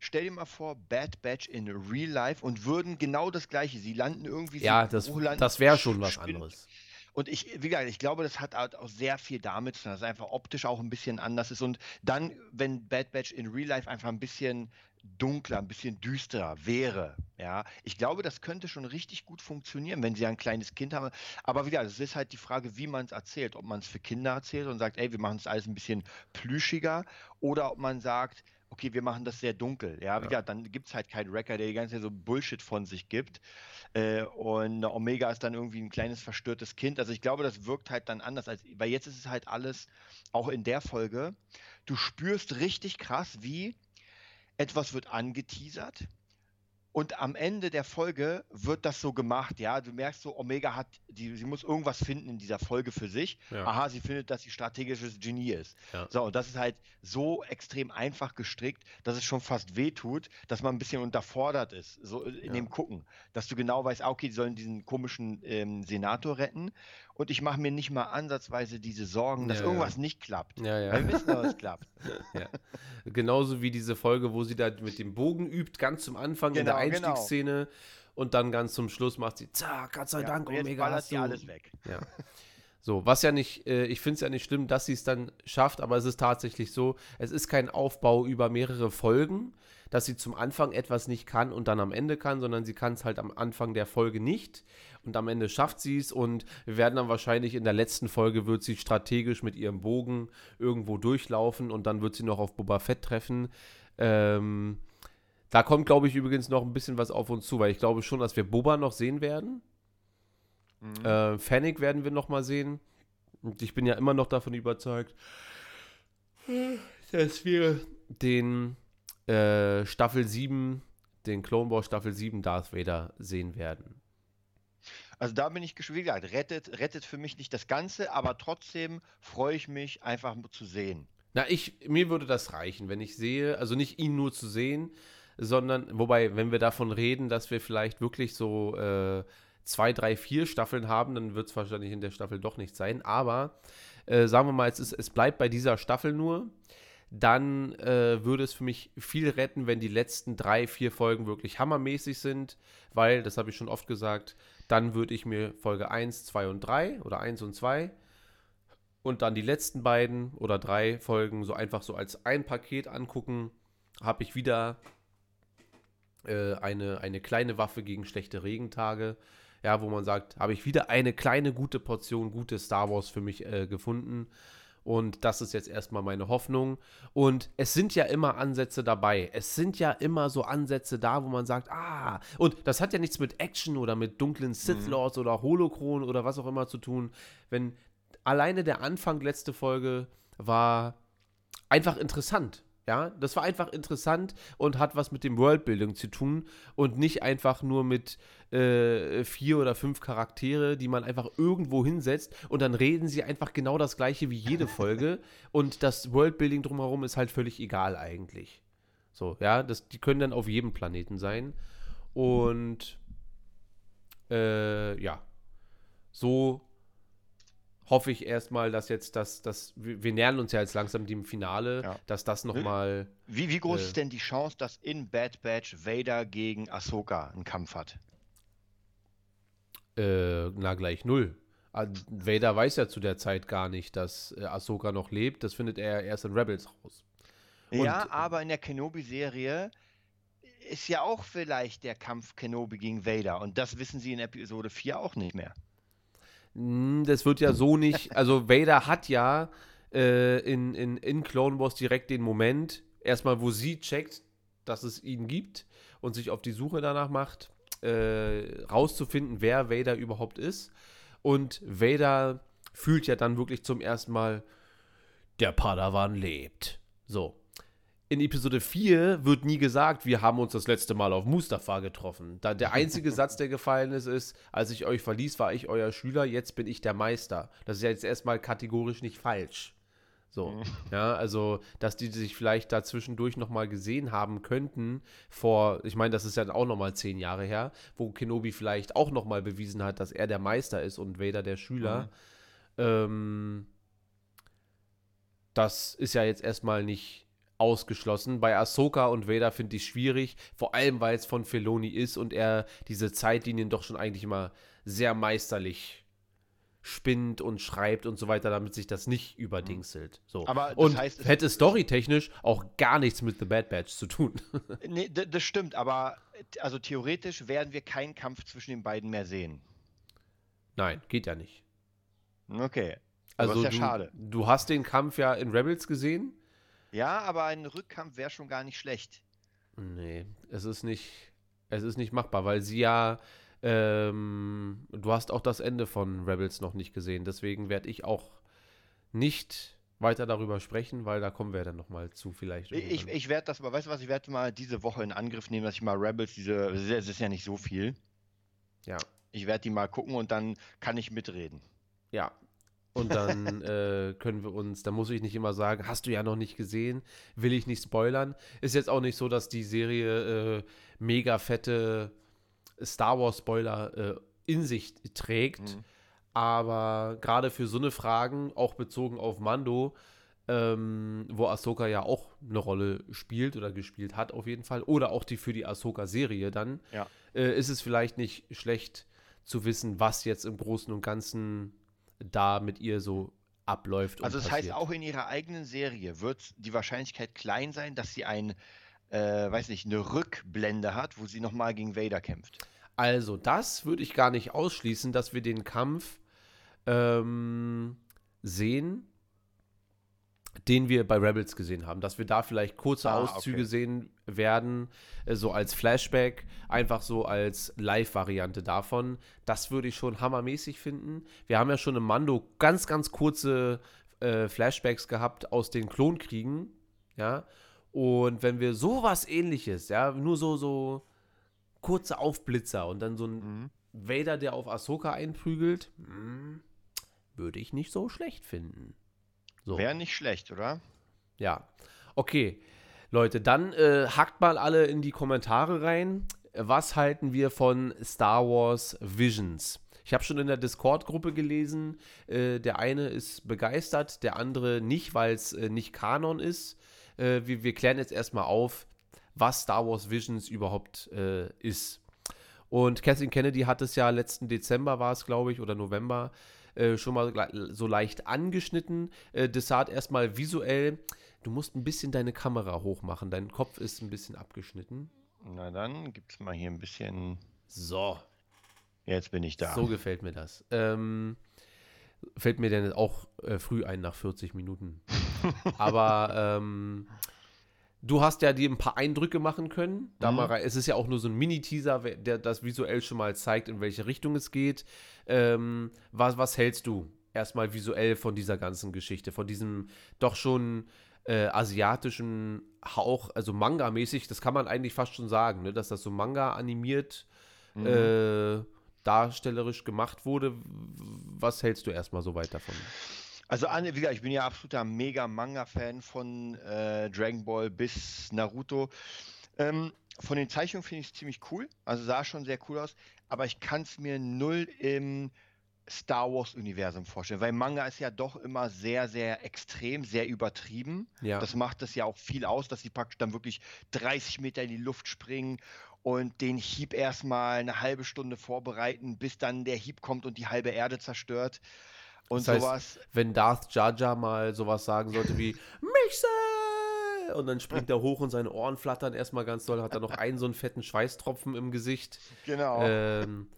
stell dir mal vor, Bad Batch in Real Life und würden genau das gleiche. Sie landen irgendwie. Ja, das, das wäre schon was anderes. Und ich, wie gesagt, ich glaube, das hat halt auch sehr viel damit zu tun, dass es einfach optisch auch ein bisschen anders ist. Und dann, wenn Bad Batch in Real Life einfach ein bisschen dunkler, ein bisschen düsterer wäre, ja, ich glaube, das könnte schon richtig gut funktionieren, wenn sie ein kleines Kind haben. Aber wieder, es ist halt die Frage, wie man es erzählt, ob man es für Kinder erzählt und sagt, ey, wir machen es alles ein bisschen plüschiger, oder ob man sagt, okay, wir machen das sehr dunkel. Ja, wieder, ja. dann gibt es halt keinen Wrecker, der die ganze Zeit so Bullshit von sich gibt. Äh, und Omega ist dann irgendwie ein kleines verstörtes Kind. Also ich glaube, das wirkt halt dann anders, als, weil jetzt ist es halt alles, auch in der Folge, du spürst richtig krass, wie etwas wird angeteasert und am Ende der Folge wird das so gemacht, ja. Du merkst so, Omega hat, die, sie muss irgendwas finden in dieser Folge für sich. Ja. Aha, sie findet, dass sie strategisches Genie ist. Ja. So, und das ist halt so extrem einfach gestrickt, dass es schon fast wehtut, dass man ein bisschen unterfordert ist, so in ja. dem Gucken. Dass du genau weißt, okay, die sollen diesen komischen ähm, Senator retten und ich mache mir nicht mal ansatzweise diese Sorgen, dass ja, irgendwas ja. nicht klappt. Ja, ja. Wir wissen, dass es klappt. ja. Genauso wie diese Folge, wo sie da mit dem Bogen übt, ganz zum Anfang genau, in der genau, Einstiegsszene genau. und dann ganz zum Schluss macht sie, zack, Gott sei Dank, und Omega, hast du. alles weg. Ja. So, was ja nicht, äh, ich finde es ja nicht schlimm, dass sie es dann schafft, aber es ist tatsächlich so, es ist kein Aufbau über mehrere Folgen, dass sie zum Anfang etwas nicht kann und dann am Ende kann, sondern sie kann es halt am Anfang der Folge nicht und am Ende schafft sie es und wir werden dann wahrscheinlich in der letzten Folge wird sie strategisch mit ihrem Bogen irgendwo durchlaufen und dann wird sie noch auf Boba Fett treffen. Ähm, da kommt, glaube ich, übrigens noch ein bisschen was auf uns zu, weil ich glaube schon, dass wir Boba noch sehen werden. Mhm. Äh, Fennec werden wir noch mal sehen. Und ich bin ja immer noch davon überzeugt, dass wir den äh, Staffel 7, den Clone Wars Staffel 7 Darth Vader sehen werden. Also da bin ich gespannt. Rettet, rettet für mich nicht das Ganze, aber trotzdem freue ich mich einfach zu sehen. Na, ich, mir würde das reichen, wenn ich sehe, also nicht ihn nur zu sehen, sondern, wobei, wenn wir davon reden, dass wir vielleicht wirklich so äh, zwei, drei, vier Staffeln haben, dann wird es wahrscheinlich in der Staffel doch nicht sein. Aber äh, sagen wir mal, es, ist, es bleibt bei dieser Staffel nur. Dann äh, würde es für mich viel retten, wenn die letzten drei, vier Folgen wirklich hammermäßig sind, weil, das habe ich schon oft gesagt, dann würde ich mir Folge 1, 2 und 3 oder 1 und 2 und dann die letzten beiden oder drei Folgen so einfach so als ein Paket angucken, habe ich wieder äh, eine, eine kleine Waffe gegen schlechte Regentage. Ja, wo man sagt, habe ich wieder eine kleine gute Portion gute Star Wars für mich äh, gefunden. Und das ist jetzt erstmal meine Hoffnung. Und es sind ja immer Ansätze dabei. Es sind ja immer so Ansätze da, wo man sagt, ah, und das hat ja nichts mit Action oder mit dunklen Sith mhm. Lords mhm. oder Holocron oder was auch immer zu tun. Wenn alleine der Anfang letzte Folge war einfach interessant. Ja, das war einfach interessant und hat was mit dem Worldbuilding zu tun und nicht einfach nur mit äh, vier oder fünf Charaktere, die man einfach irgendwo hinsetzt und dann reden sie einfach genau das gleiche wie jede Folge und das Worldbuilding drumherum ist halt völlig egal eigentlich. So, ja, das, die können dann auf jedem Planeten sein und äh, ja, so hoffe ich erstmal, dass jetzt das, das wir, nähern uns ja jetzt langsam dem Finale, ja. dass das nochmal. Wie, wie groß äh, ist denn die Chance, dass in Bad Batch Vader gegen Ahsoka einen Kampf hat? Äh, na, gleich null. Ah, Vader weiß ja zu der Zeit gar nicht, dass äh, Ahsoka noch lebt. Das findet er erst in Rebels raus. Und, ja, aber in der Kenobi-Serie ist ja auch vielleicht der Kampf Kenobi gegen Vader. Und das wissen sie in Episode 4 auch nicht mehr. Hm, das wird ja so nicht. Also Vader hat ja äh, in, in, in Clone Wars direkt den Moment, erstmal, wo sie checkt, dass es ihn gibt und sich auf die Suche danach macht, äh, rauszufinden, wer Vader überhaupt ist. Und Vader fühlt ja dann wirklich zum ersten Mal, der Padawan lebt. So in Episode 4 wird nie gesagt, wir haben uns das letzte Mal auf Mustafa getroffen. Da der einzige Satz, der gefallen ist, ist, als ich euch verließ, war ich euer Schüler, jetzt bin ich der Meister. Das ist ja jetzt erstmal kategorisch nicht falsch. So, mhm. ja, also, dass die sich vielleicht da zwischendurch nochmal gesehen haben könnten, vor, ich meine, das ist ja auch nochmal zehn Jahre her, wo Kenobi vielleicht auch nochmal bewiesen hat, dass er der Meister ist und Vader der Schüler. Mhm. Ähm, das ist ja jetzt erstmal nicht ausgeschlossen. Bei Ahsoka und Vader finde ich schwierig, vor allem weil es von Filoni ist und er diese Zeitlinien doch schon eigentlich immer sehr meisterlich spinnt und schreibt und so weiter, damit sich das nicht überdingselt. So. Aber und heißt, hätte storytechnisch auch gar nichts mit The Bad Batch zu tun. nee, das stimmt, aber also theoretisch werden wir keinen Kampf zwischen den beiden mehr sehen. Nein, geht ja nicht. Okay. Also ist ja du, schade. Du hast den Kampf ja in Rebels gesehen. Ja, aber ein Rückkampf wäre schon gar nicht schlecht. Nee, es ist nicht, es ist nicht machbar, weil sie ja, ähm, du hast auch das Ende von Rebels noch nicht gesehen. Deswegen werde ich auch nicht weiter darüber sprechen, weil da kommen wir dann nochmal zu vielleicht. Ich, ich werde das, aber weißt du was, ich werde mal diese Woche in Angriff nehmen, dass ich mal Rebels, diese, es ist ja nicht so viel. Ja. Ich werde die mal gucken und dann kann ich mitreden. Ja, und dann äh, können wir uns, da muss ich nicht immer sagen, hast du ja noch nicht gesehen, will ich nicht spoilern. Ist jetzt auch nicht so, dass die Serie äh, mega fette Star Wars Spoiler äh, in sich trägt. Mhm. Aber gerade für so eine Fragen, auch bezogen auf Mando, ähm, wo Ahsoka ja auch eine Rolle spielt oder gespielt hat auf jeden Fall, oder auch die für die Ahsoka-Serie dann, ja. Äh, ist es vielleicht nicht schlecht zu wissen, was jetzt im Großen und Ganzen da mit ihr so abläuft. Also das passiert. heißt, auch in ihrer eigenen Serie wird die Wahrscheinlichkeit klein sein, dass sie ein, äh, weiß nicht, eine Rückblende hat, wo sie nochmal gegen Vader kämpft. Also das würde ich gar nicht ausschließen, dass wir den Kampf ähm, sehen, den wir bei Rebels gesehen haben, dass wir da vielleicht kurze ah, Auszüge okay. sehen werden, äh, so als Flashback, einfach so als Live-Variante davon. Das würde ich schon hammermäßig finden. Wir haben ja schon im Mando ganz, ganz kurze äh, Flashbacks gehabt aus den Klonkriegen, ja. Und wenn wir sowas ähnliches, ja, nur so, so kurze Aufblitzer und dann so ein mhm. Vader, der auf Ahsoka einprügelt, mh, hm, würde ich nicht so schlecht finden. So. Wäre nicht schlecht, oder? Ja. Okay. Leute, dann äh, hackt mal alle in die Kommentare rein. Was halten wir von Star Wars Visions? Ich habe schon in der Discord-Gruppe gelesen, äh, der eine ist begeistert, der andere nicht, weil es äh, nicht Kanon ist. Äh, wir, wir, klären jetzt erstmal auf, was Star Wars Visions überhaupt äh, ist. Und Kathleen Kennedy hat es ja letzten Dezember, war es glaube ich, oder November, äh, schon mal so leicht angeschnitten. Äh, Desart erstmal visuell. Du musst ein bisschen deine Kamera hochmachen. Dein Kopf ist ein bisschen abgeschnitten. Na dann gibt es mal hier ein bisschen. So. Jetzt bin ich da. So gefällt mir das. Ähm, fällt mir denn auch äh, früh ein nach 40 Minuten. Aber ähm, du hast ja dir ein paar Eindrücke machen können. Da mhm. mal rein, es ist ja auch nur so ein Mini-Teaser, der das visuell schon mal zeigt, in welche Richtung es geht. Ähm, was, was hältst du erstmal visuell von dieser ganzen Geschichte, von diesem doch schon äh, asiatischen Hauch, also Manga-mäßig, das kann man eigentlich fast schon sagen, ne? dass das so Manga animiert mhm. äh, darstellerisch gemacht wurde. Was hältst du erstmal so weit davon? Also, wie gesagt, ich bin ja absoluter Mega-Manga-Fan von äh, Dragon Ball bis Naruto. Ähm, von den Zeichnungen finde ich es ziemlich cool. Also sah schon sehr cool aus. Aber ich kann es mir null im Star Wars-Universum vorstellen, weil Manga ist ja doch immer sehr, sehr extrem, sehr übertrieben. Ja. Das macht es ja auch viel aus, dass sie praktisch dann wirklich 30 Meter in die Luft springen und den Hieb erstmal eine halbe Stunde vorbereiten, bis dann der Hieb kommt und die halbe Erde zerstört. Und das heißt, sowas. Wenn Darth Jar mal sowas sagen sollte wie Michel! Und dann springt er hoch und seine Ohren flattern erstmal ganz doll, hat er noch einen so einen fetten Schweißtropfen im Gesicht. Genau. Ähm,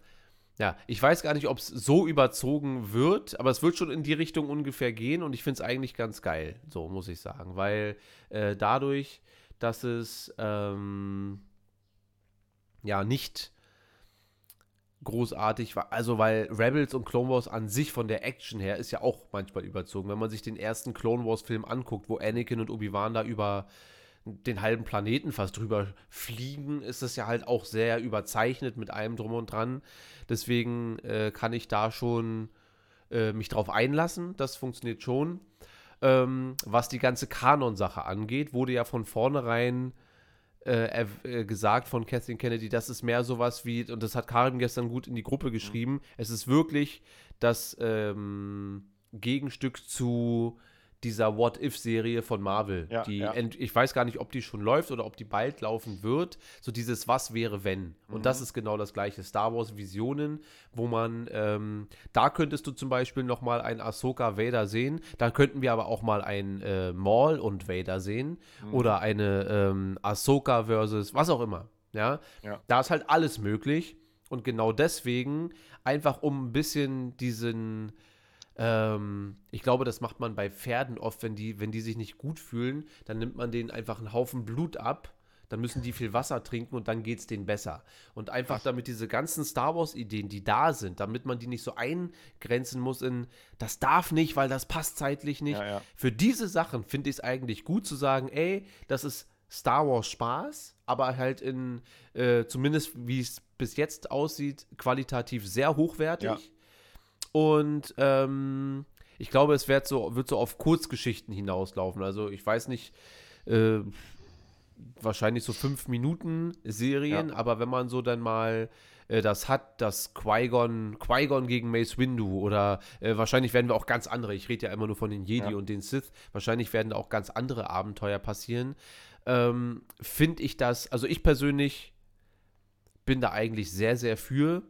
ja, ich weiß gar nicht, ob es so überzogen wird, aber es wird schon in die Richtung ungefähr gehen und ich finde es eigentlich ganz geil, so muss ich sagen, weil äh, dadurch, dass es ähm, ja nicht großartig. Also, weil Rebels und Clone Wars an sich von der Action her ist ja auch manchmal überzogen. Wenn man sich den ersten Clone Wars-Film anguckt, wo Anakin und Obi-Wan da über den halben Planeten fast drüber fliegen, ist das ja halt auch sehr überzeichnet mit allem drum und dran. Deswegen äh, kann ich da schon äh, mich drauf einlassen. Das funktioniert schon. Ähm, was die ganze Kanon-Sache angeht, wurde ja von vornherein äh, äh, gesagt von Kathleen Kennedy, das ist mehr sowas wie, und das hat Karim gestern gut in die Gruppe geschrieben, mhm. es ist wirklich das ähm, Gegenstück zu dieser What-If-Serie von Marvel. Ja, die ja. ich weiß gar nicht, ob die schon läuft oder ob die bald laufen wird. So dieses Was wäre, wenn. Und mhm. das ist genau das gleiche. Star Wars Visionen, wo man, ähm, da könntest du zum Beispiel noch mal ein Ahsoka Vader sehen. Da könnten wir aber auch mal ein äh, Maul und Vader sehen. Mhm. Oder eine ähm, Ahsoka versus was auch immer. Ja? ja, da ist halt alles möglich. Und genau deswegen, einfach um ein bisschen diesen ähm, ich glaube, das macht man bei Pferden oft, wenn die, wenn die sich nicht gut fühlen, dann nimmt man denen einfach einen Haufen Blut ab. Dann müssen die viel Wasser trinken und dann geht es denen besser. Und einfach damit diese ganzen Star Wars-Ideen, die da sind, damit man die nicht so eingrenzen muss in, das darf nicht, weil das passt zeitlich nicht. Ja, ja. Für diese Sachen finde ich es eigentlich gut zu sagen, ey, das ist Star Wars Spaß, aber halt in, äh, zumindest wie es bis jetzt aussieht, qualitativ sehr hochwertig. Ja. Und ähm, ich glaube, es wird so, wird so auf Kurzgeschichten hinauslaufen. Also ich weiß nicht, äh, wahrscheinlich so fünf Minuten Serien, ja. aber wenn man so dann mal äh, das hat, das Qui-Gon, Qui-Gon gegen Mace Windu oder äh, wahrscheinlich werden wir auch ganz andere, ich rede ja immer nur von den Jedi ja. und den Sith, wahrscheinlich werden da auch ganz andere Abenteuer passieren. Ähm, Finde ich das, also ich persönlich bin da eigentlich sehr, sehr für.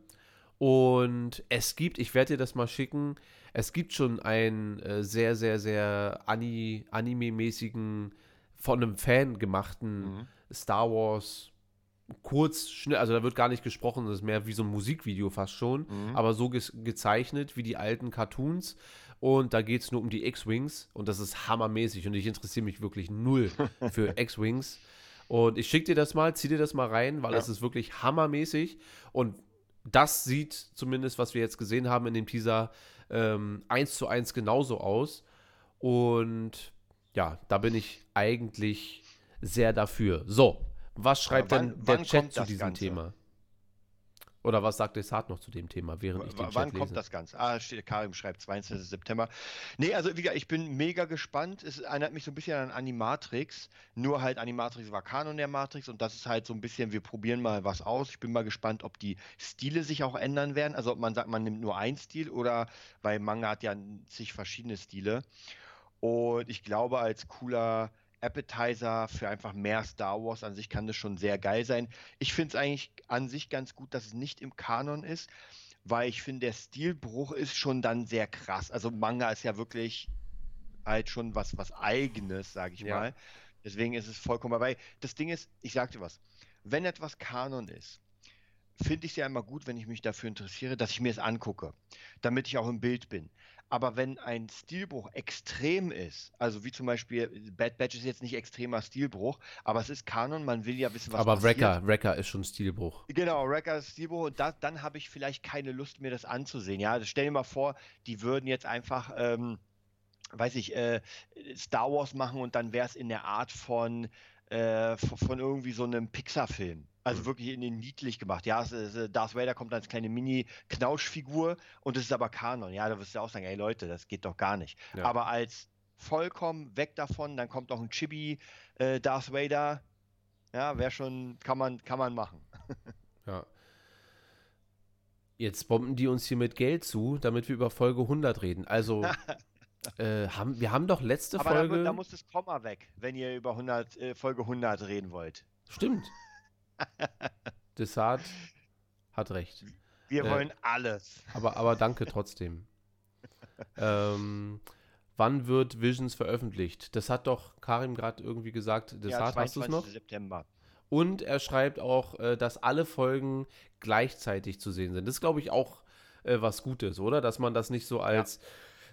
Und es gibt, ich werde dir das mal schicken, es gibt schon einen äh, sehr, sehr, sehr Ani Anime-mäßigen, von einem Fan gemachten mhm. Star Wars kurz, schnell, also da wird gar nicht gesprochen, das ist mehr wie so ein Musikvideo fast schon, mhm. aber so ge gezeichnet wie die alten Cartoons. Und da geht es nur um die X-Wings und das ist hammermäßig und ich interessiere mich wirklich null für X-Wings. Und ich schicke dir das mal, zieh dir das mal rein, weil es ist wirklich hammermäßig. Und das sieht zumindest, was wir jetzt gesehen haben in dem Teaser, ähm, eins zu eins genauso aus. Und ja, da bin ich eigentlich sehr dafür. So, was schreibt wann, denn der Chat zu diesem Ganze? Thema? Oder was sagt Desart noch zu dem Thema, während ich den Chat Wann kommt lese? das Ganze? Ah, steht, Karim schreibt 22. September. Nee, also wie gesagt, ich bin mega gespannt. Es erinnert mich so ein bisschen an Animatrix. Nur halt Animatrix war Kanon der Matrix und das ist halt so ein bisschen, wir probieren mal was aus. Ich bin mal gespannt, ob die Stile sich auch ändern werden. Also ob man sagt, man nimmt nur einen Stil oder, weil Manga hat ja zig verschiedene Stile. Und ich glaube, als cooler Appetizer für einfach mehr Star Wars an sich kann das schon sehr geil sein. Ich finde es eigentlich an sich ganz gut, dass es nicht im Kanon ist, weil ich finde, der Stilbruch ist schon dann sehr krass. Also Manga ist ja wirklich halt schon was, was Eigenes, sage ich ja. mal. Deswegen ist es vollkommen dabei. Das Ding ist, ich sag dir was, wenn etwas Kanon ist, finde ich es ja immer gut, wenn ich mich dafür interessiere, dass ich mir es angucke, damit ich auch im Bild bin. Aber wenn ein Stilbruch extrem ist, also wie zum Beispiel Bad Batch ist jetzt nicht extremer Stilbruch, aber es ist Kanon, man will ja wissen, was aber passiert. Aber Wrecker, Wrecker ist schon Stilbruch. Genau, Wrecker ist Stilbruch und da, dann habe ich vielleicht keine Lust, mir das anzusehen. Ja, also stell dir mal vor, die würden jetzt einfach, ähm, weiß ich, äh, Star Wars machen und dann wäre es in der Art von, äh, von irgendwie so einem Pixar-Film. Also mhm. wirklich in den niedlich gemacht. Ja, äh, Darth Vader kommt als kleine Mini-Knautschfigur und es ist aber Kanon. Ja, da wirst du auch sagen, ey Leute, das geht doch gar nicht. Ja. Aber als vollkommen weg davon, dann kommt auch ein Chibi äh, Darth Vader. Ja, wäre schon, kann man, kann man machen. ja. Jetzt bomben die uns hier mit Geld zu, damit wir über Folge 100 reden. Also, äh, haben, wir haben doch letzte Aber Folge. Da, da muss das Komma weg, wenn ihr über 100, äh, Folge 100 reden wollt. Stimmt. Desart hat recht. Wir äh, wollen alles. Aber, aber danke trotzdem. ähm, wann wird Visions veröffentlicht? Das hat doch Karim gerade irgendwie gesagt. Desart, ja, hast du es noch? September. Und er schreibt auch, äh, dass alle Folgen gleichzeitig zu sehen sind. Das ist, glaube ich, auch äh, was Gutes, oder? Dass man das nicht so als ja.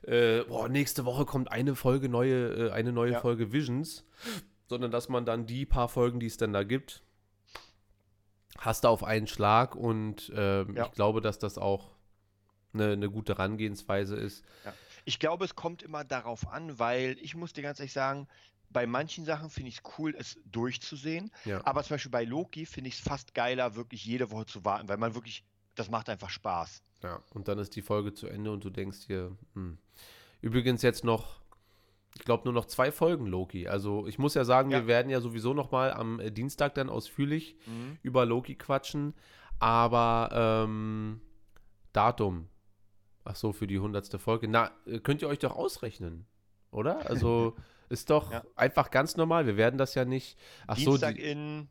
Äh, boah, nächste Woche kommt eine Folge neue, äh, eine neue ja. Folge Visions, sondern dass man dann die paar Folgen, die es dann da gibt, hast du auf einen Schlag und ähm, ja. ich glaube, dass das auch eine, eine gute Herangehensweise ist. Ja. Ich glaube, es kommt immer darauf an, weil ich muss dir ganz ehrlich sagen, bei manchen Sachen finde ich es cool, es durchzusehen. Ja. Aber zum Beispiel bei Loki finde ich es fast geiler, wirklich jede Woche zu warten, weil man wirklich, das macht einfach Spaß. Ja, und dann ist die Folge zu Ende und du denkst dir, hm. übrigens jetzt noch ich glaube, nur noch zwei Folgen Loki. Also ich muss ja sagen, ja. wir werden ja sowieso noch mal am äh, Dienstag dann ausführlich mhm. über Loki quatschen. Aber ähm, Datum. Ach so, für die hundertste Folge. Na, äh, könnt ihr euch doch ausrechnen, oder? Also ist doch ja. einfach ganz normal. Wir werden das ja nicht. Ach Dienstag so, in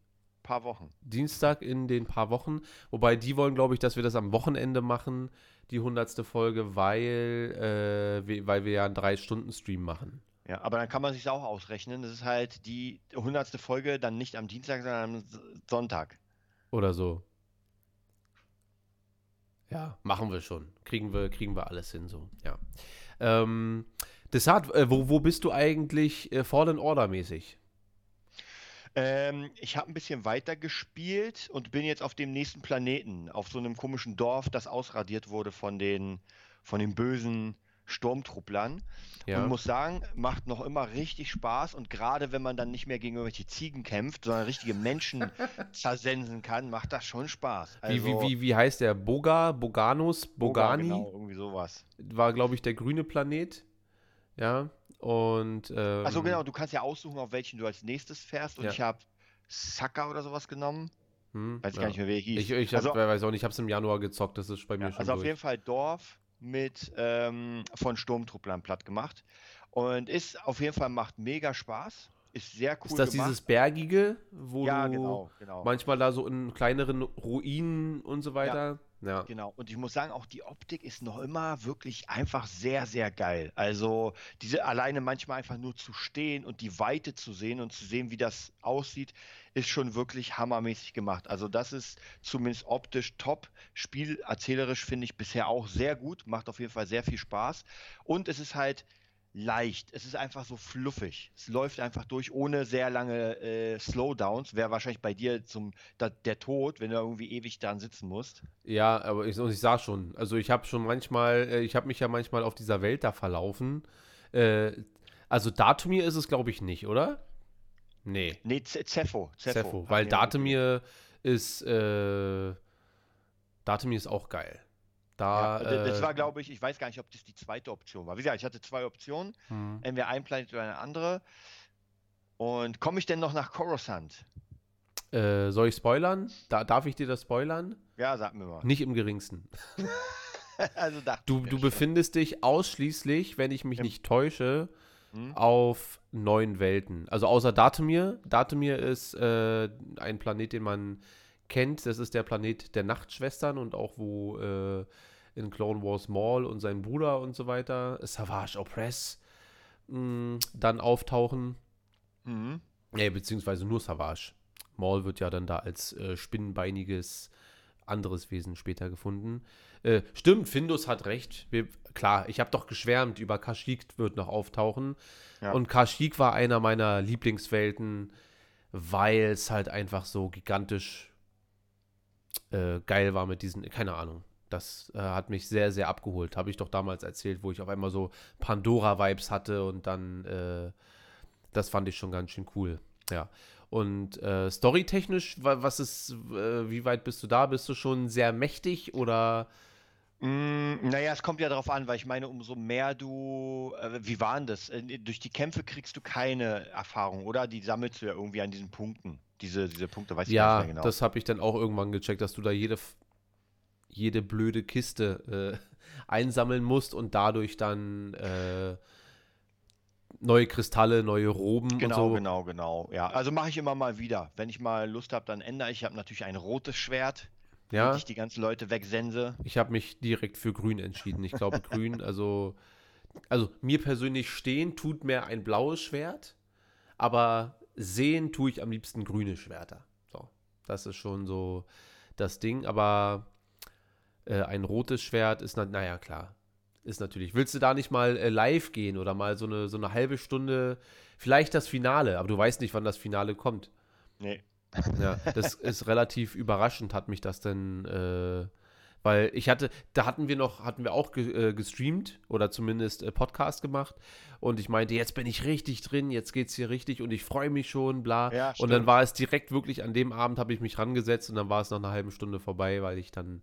paar Wochen. Dienstag in den paar Wochen. Wobei die wollen, glaube ich, dass wir das am Wochenende machen, die hundertste Folge, weil, äh, weil wir ja einen Drei-Stunden-Stream machen. Ja, aber dann kann man sich auch ausrechnen. Das ist halt die hundertste Folge dann nicht am Dienstag, sondern am Sonntag. Oder so. Ja, machen wir schon. Kriegen wir, kriegen wir alles hin so, ja. Ähm, Desart, äh, wo, wo bist du eigentlich äh, Fallen Order mäßig? Ähm, ich habe ein bisschen weiter gespielt und bin jetzt auf dem nächsten Planeten, auf so einem komischen Dorf, das ausradiert wurde von den, von den bösen Sturmtrupplern. Ja. Und muss sagen, macht noch immer richtig Spaß. Und gerade wenn man dann nicht mehr gegen irgendwelche Ziegen kämpft, sondern richtige Menschen zersensen kann, macht das schon Spaß. Also, wie, wie, wie, wie heißt der? Boga, Boganus, Bogani? Boga, genau, irgendwie sowas. War, glaube ich, der grüne Planet. Ja. Und. Ähm, also genau, du kannst ja aussuchen, auf welchen du als nächstes fährst. Und ja. ich habe Saka oder sowas genommen. Hm, weiß ich ja. gar nicht mehr, wer hieß. Ich, ich hab, also, weiß auch nicht, ich habe es im Januar gezockt, das ist bei mir ja, schon Also durch. auf jeden Fall Dorf, mit ähm, von Sturmtrupplern platt gemacht. Und ist auf jeden Fall macht mega Spaß. Ist sehr cool. Ist das gemacht. dieses Bergige, wo ja, du genau, genau. manchmal da so in kleineren Ruinen und so weiter? Ja, Genau. Und ich muss sagen, auch die Optik ist noch immer wirklich einfach sehr, sehr geil. Also diese alleine manchmal einfach nur zu stehen und die Weite zu sehen und zu sehen, wie das aussieht, ist schon wirklich hammermäßig gemacht. Also das ist zumindest optisch top. Spiel erzählerisch finde ich bisher auch sehr gut, macht auf jeden Fall sehr viel Spaß. Und es ist halt leicht. Es ist einfach so fluffig. Es läuft einfach durch ohne sehr lange äh, Slowdowns. Wäre wahrscheinlich bei dir zum da, der Tod, wenn du irgendwie ewig da sitzen musst. Ja, aber ich, ich sag schon, also ich habe schon manchmal, äh, ich habe mich ja manchmal auf dieser Welt da verlaufen. Äh, also Datumir ist es, glaube ich, nicht, oder? Nee. Nee, Zepho. Zepho, weil Datumir ist, äh, Datumir ist auch geil. Da, ja, das äh, war, glaube ich, ich weiß gar nicht, ob das die zweite Option war. Wie gesagt, ich hatte zwei Optionen, hm. entweder ein Planet oder eine andere. Und komme ich denn noch nach Coruscant? Äh, soll ich spoilern? Da, darf ich dir das spoilern? Ja, sag mir mal. Nicht im geringsten. also dachte Du, du schon. befindest dich ausschließlich, wenn ich mich Im- nicht täusche, Hm? auf neuen Welten. Also außer Datumir. Datumir ist äh, ein Planet, den man kennt. Das ist der Planet der Nachtschwestern und auch wo äh, in Clone Wars Maul und sein Bruder und so weiter, Savage Opress, mh, dann auftauchen. Mhm. Nee, beziehungsweise nur Savage. Maul wird ja dann da als äh, spinnenbeiniges anderes Wesen später gefunden. Äh, stimmt, Findus hat recht. Wir, klar, ich habe doch geschwärmt über Kashyyyk wird noch auftauchen. Ja. Und Kashyyyk war einer meiner Lieblingswelten, weil es halt einfach so gigantisch äh, geil war mit diesen, keine Ahnung. Das äh, hat mich sehr, sehr abgeholt. Habe ich doch damals erzählt, wo ich auf einmal so Pandora-Vibes hatte und dann, äh, das fand ich schon ganz schön cool. Ja. Und äh, storytechnisch, wa- was ist, äh, wie weit bist du da? Bist du schon sehr mächtig oder? Mm, naja, es kommt ja darauf an, weil ich meine, umso mehr du, äh, wie war denn das? Äh, durch die Kämpfe kriegst du keine Erfahrung, oder? Die sammelst du ja irgendwie an diesen Punkten. Diese, diese Punkte, weiß ich Ja, nicht mehr genau. das habe ich dann auch irgendwann gecheckt, dass du da jede, jede blöde Kiste äh, einsammeln musst und dadurch dann äh, neue Kristalle, neue Roben Genau, und so. genau, genau. Ja, also mache ich immer mal wieder. Wenn ich mal Lust habe, dann ändere ich. Ich habe natürlich ein rotes Schwert, Ja, damit ich die ganzen Leute wegsense. ich habe mich direkt für grün entschieden. Ich glaube, grün, also, also mir persönlich stehen tut mir ein blaues Schwert, aber sehen tue ich am liebsten grüne Schwerter. So, das ist schon so das Ding, aber äh, ein rotes Schwert ist, na, naja, klar. Ist natürlich. Willst du da nicht mal äh, live gehen oder mal so eine, so eine halbe Stunde, vielleicht das Finale, aber du weißt nicht, wann das Finale kommt. Nee. Ja, das ist relativ überraschend, hat mich das denn, äh, weil ich hatte, da hatten wir noch, hatten wir auch ge, äh, gestreamt oder zumindest äh, Podcast gemacht und ich meinte, jetzt bin ich richtig drin, jetzt geht's hier richtig und ich freue mich schon, bla. Ja, und dann war es direkt wirklich an dem Abend habe ich mich rangesetzt und dann war es nach einer halben Stunde vorbei, weil ich dann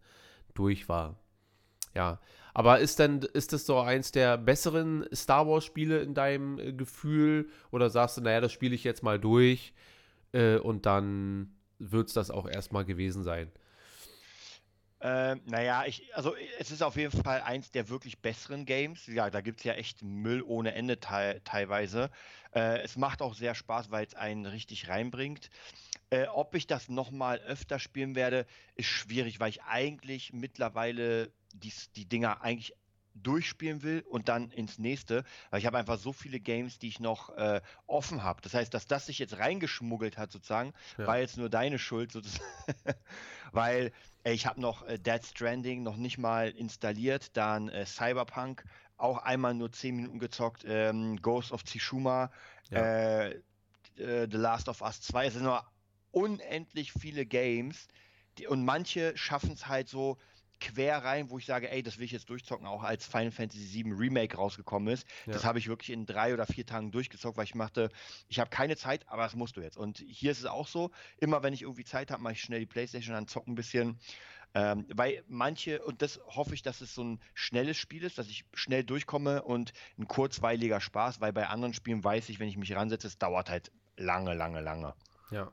durch war. Ja, aber ist denn, ist das so eins der besseren Star Wars Spiele in deinem äh, Gefühl oder sagst du, naja, das spiele ich jetzt mal durch äh, und dann wird es das auch erstmal gewesen sein? Ähm, naja, ich, also es ist auf jeden Fall eins der wirklich besseren Games. Ja, da gibt es ja echt Müll ohne Ende teil, teilweise. Äh, es macht auch sehr Spaß, weil es einen richtig reinbringt. Äh, ob ich das nochmal öfter spielen werde, ist schwierig, weil ich eigentlich mittlerweile die, die Dinger eigentlich durchspielen will und dann ins nächste, weil ich habe einfach so viele Games, die ich noch äh, offen habe. Das heißt, dass das sich jetzt reingeschmuggelt hat sozusagen, Ja. war jetzt nur deine Schuld sozusagen, weil äh, ich habe noch äh, Dead Stranding noch nicht mal installiert, dann äh, Cyberpunk auch einmal nur 10 Minuten gezockt, ähm, Ghost of Tsushima, Ja. äh, äh, The Last of Us 2, es sind nur unendlich viele Games die, und manche schaffen es halt so quer rein, wo ich sage, ey, das will ich jetzt durchzocken, auch als Final Fantasy VII Remake rausgekommen ist. Das Ja. habe ich wirklich in drei oder vier Tagen durchgezockt, weil ich machte, ich habe keine Zeit, aber das musst du jetzt. Und hier ist es auch so, immer wenn ich irgendwie Zeit habe, mache ich schnell die Playstation an, zocke ein bisschen. Ähm, weil manche, und das hoffe ich, dass es so ein schnelles Spiel ist, dass ich schnell durchkomme und ein kurzweiliger Spaß, weil bei anderen Spielen weiß ich, wenn ich mich ransetze, es dauert halt lange, lange, lange. Ja.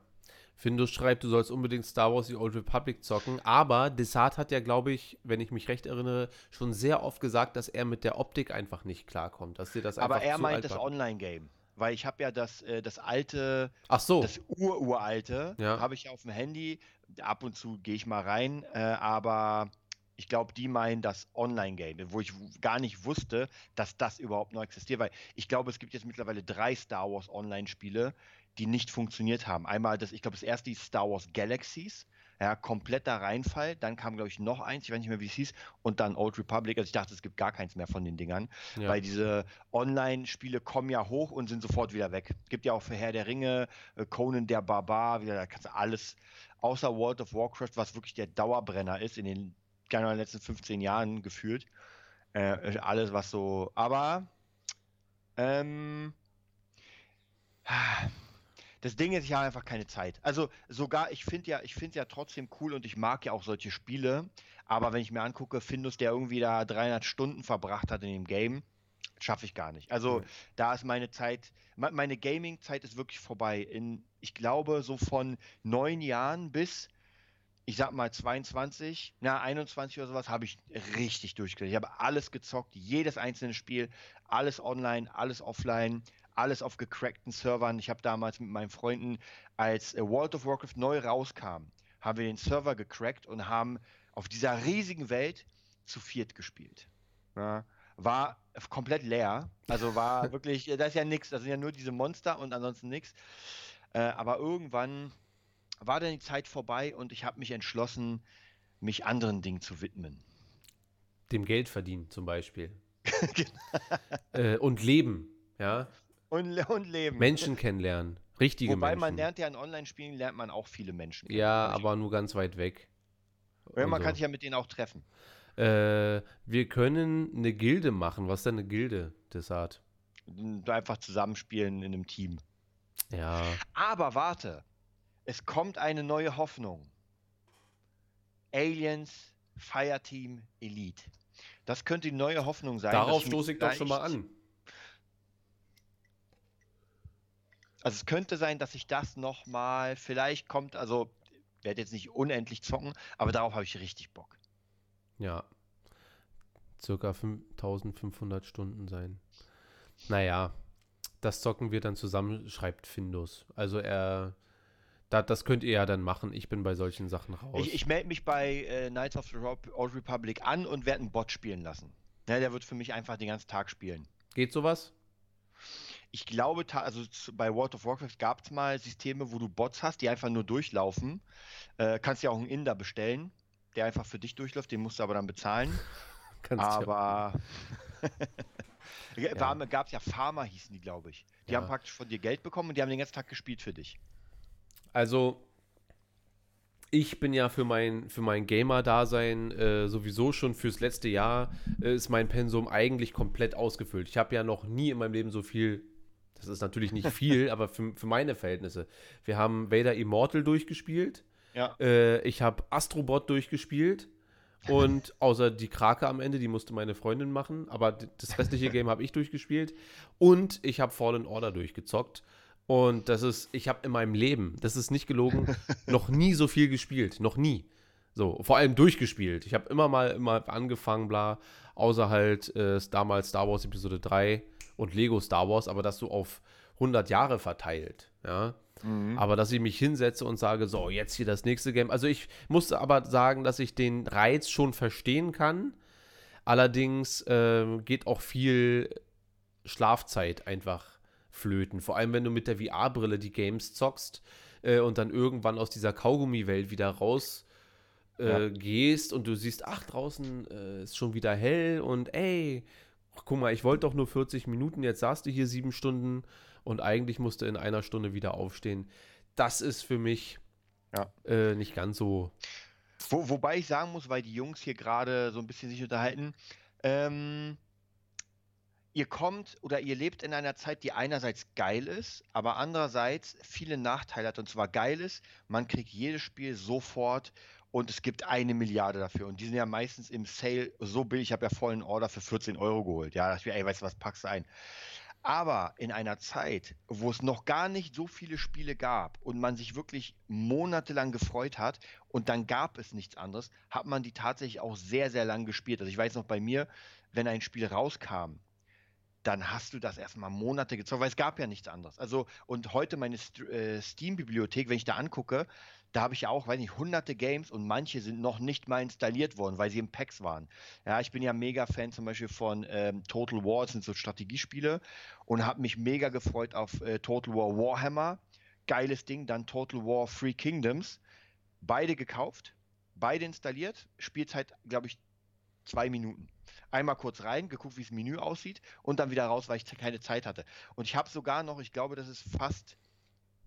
Findus schreibt, du sollst unbedingt Star Wars The Old Republic zocken, aber Desart hat ja, glaube ich, wenn ich mich recht erinnere, schon sehr oft gesagt, dass er mit der Optik einfach nicht klarkommt, dass dir das einfach Aber er meint das Online-Game. Weil ich habe ja das, äh, das alte, Ach so, das ururalte, Ja. habe ich ja auf dem Handy. Ab und zu gehe ich mal rein, äh, aber ich glaube, die meinen das Online-Game, wo ich gar nicht wusste, dass das überhaupt noch existiert. Weil ich glaube, es gibt jetzt mittlerweile drei Star Wars Online-Spiele, die nicht funktioniert haben. Einmal das, ich glaube, das erste ist Star Wars Galaxies. Ja, kompletter Reinfall. Dann kam, glaube ich, noch eins, ich weiß nicht mehr, wie es hieß. Und dann Old Republic. Also ich dachte, es gibt gar keins mehr von den Dingern. ja. Weil diese Online-Spiele kommen ja hoch und sind sofort wieder weg. Gibt ja auch für Herr der Ringe, äh, Conan der Barbar, wieder, da kannst du alles, außer World of Warcraft, was wirklich der Dauerbrenner ist in den, keine Ahnung, letzten 15 Jahren gefühlt. Äh, alles, was so, aber, ähm, Das Ding ist, ich habe einfach keine Zeit. Also sogar, ich finde ja, ich finde ja trotzdem cool und ich mag ja auch solche Spiele. Aber wenn ich mir angucke, Findus, der irgendwie da 300 Stunden verbracht hat in dem Game, schaffe ich gar nicht. Also mhm. da ist meine Zeit, meine Gaming-Zeit ist wirklich vorbei. In, ich glaube, so von neun Jahren bis, ich sag mal 22, na 21 oder sowas, habe ich richtig durchgelegt. Ich habe alles gezockt, jedes einzelne Spiel, alles online, alles offline, alles auf gecrackten Servern. Ich habe damals mit meinen Freunden, als World of Warcraft neu rauskam, haben wir den Server gecrackt und haben auf dieser riesigen Welt zu viert gespielt. Ja, war komplett leer. Also war wirklich, da ist ja nichts, da sind ja nur diese Monster und ansonsten nichts. Äh, aber irgendwann war dann die Zeit vorbei und ich habe mich entschlossen, mich anderen Dingen zu widmen. Dem Geld verdienen zum Beispiel. äh, und leben, ja. Und, und leben. Menschen kennenlernen. Richtige Wobei Menschen. man lernt ja in Online-Spielen, lernt man auch viele Menschen. Ja, aber nur ganz weit weg. Ja, man so. kann sich ja mit denen auch treffen. Äh, wir können eine Gilde machen. Was ist denn eine Gilde, Desart? Einfach zusammenspielen in einem Team. Ja. Aber warte, es kommt eine neue Hoffnung. Aliens Fireteam Elite. Das könnte die neue Hoffnung sein. Darauf stoße ich doch schon mal an. Also es könnte sein, dass sich das nochmal, vielleicht kommt, also werde jetzt nicht unendlich zocken, aber darauf habe ich richtig Bock. Ja. Circa 5500 Stunden sein. Naja, das zocken wir dann zusammen, schreibt Findus. Also er, da, das könnt ihr ja dann machen. Ich bin bei solchen Sachen raus. Ich, ich melde mich bei äh, Knights of the Old Republic an und werde einen Bot spielen lassen. Ja, der wird für mich einfach den ganzen Tag spielen. Geht sowas? Ich glaube, also bei World of Warcraft gab es mal Systeme, wo du Bots hast, die einfach nur durchlaufen. Äh, kannst ja auch einen Inder bestellen, der einfach für dich durchläuft, den musst du aber dann bezahlen. Kannst aber ja. gab es ja Farmer, hießen die, glaube ich. Die ja. haben praktisch von dir Geld bekommen und die haben den ganzen Tag gespielt für dich. Also, ich bin ja für mein, für mein Gamer-Dasein äh, sowieso schon fürs letzte Jahr äh, ist mein Pensum eigentlich komplett ausgefüllt. Ich habe ja noch nie in meinem Leben so viel das ist natürlich nicht viel, aber für, für meine Verhältnisse. Wir haben Vader Immortal durchgespielt. Ja. Äh, ich habe Astrobot durchgespielt. Und außer die Krake am Ende, die musste meine Freundin machen. Aber das restliche Game habe ich durchgespielt. Und ich habe Fallen Order durchgezockt. Und das ist, ich habe in meinem Leben, das ist nicht gelogen, noch nie so viel gespielt. Noch nie. So, vor allem durchgespielt. Ich habe immer mal immer angefangen, bla, außer halt äh, damals Star Wars Episode 3 und Lego Star Wars, aber das so auf 100 Jahre verteilt, ja. Mhm. Aber dass ich mich hinsetze und sage, so, jetzt hier das nächste Game. Also ich musste aber sagen, dass ich den Reiz schon verstehen kann. Allerdings äh, geht auch viel Schlafzeit einfach flöten. Vor allem, wenn du mit der VR-Brille die Games zockst äh, und dann irgendwann aus dieser Kaugummi-Welt wieder raus äh, ja. gehst und du siehst, ach, draußen äh, ist schon wieder hell und ey, ach, guck mal, ich wollte doch nur 40 Minuten, jetzt saßt du hier sieben Stunden und eigentlich musste in einer Stunde wieder aufstehen. Das ist für mich ja. äh, nicht ganz so. Wo, wobei ich sagen muss, weil die Jungs hier gerade so ein bisschen sich unterhalten, ähm, ihr kommt oder ihr lebt in einer Zeit, die einerseits geil ist, aber andererseits viele Nachteile hat. Und zwar geil ist, man kriegt jedes Spiel sofort und es gibt eine Milliarde dafür. Und die sind ja meistens im Sale so billig. Ich habe ja vollen Order für 14 Euro geholt. Ja, da ich mir, ey, weißt du was, packst du ein. Aber in einer Zeit, wo es noch gar nicht so viele Spiele gab und man sich wirklich monatelang gefreut hat und dann gab es nichts anderes, hat man die tatsächlich auch sehr, sehr lang gespielt. Also ich weiß noch bei mir, wenn ein Spiel rauskam, dann hast du das erstmal Monate gezockt, weil es gab ja nichts anderes. Also, und heute meine St äh, Steam-Bibliothek, wenn ich da angucke, da habe ich ja auch, weiß nicht, hunderte Games und manche sind noch nicht mal installiert worden, weil sie im Packs waren. Ja, ich bin ja mega Fan zum Beispiel von ähm, Total War, das sind so Strategiespiele und habe mich mega gefreut auf äh, Total War Warhammer. Geiles Ding, dann Total War Free Kingdoms. Beide gekauft, beide installiert, Spielzeit, glaube ich, zwei Minuten einmal kurz rein, geguckt, wie das Menü aussieht und dann wieder raus, weil ich keine Zeit hatte. Und ich habe sogar noch, ich glaube, das ist fast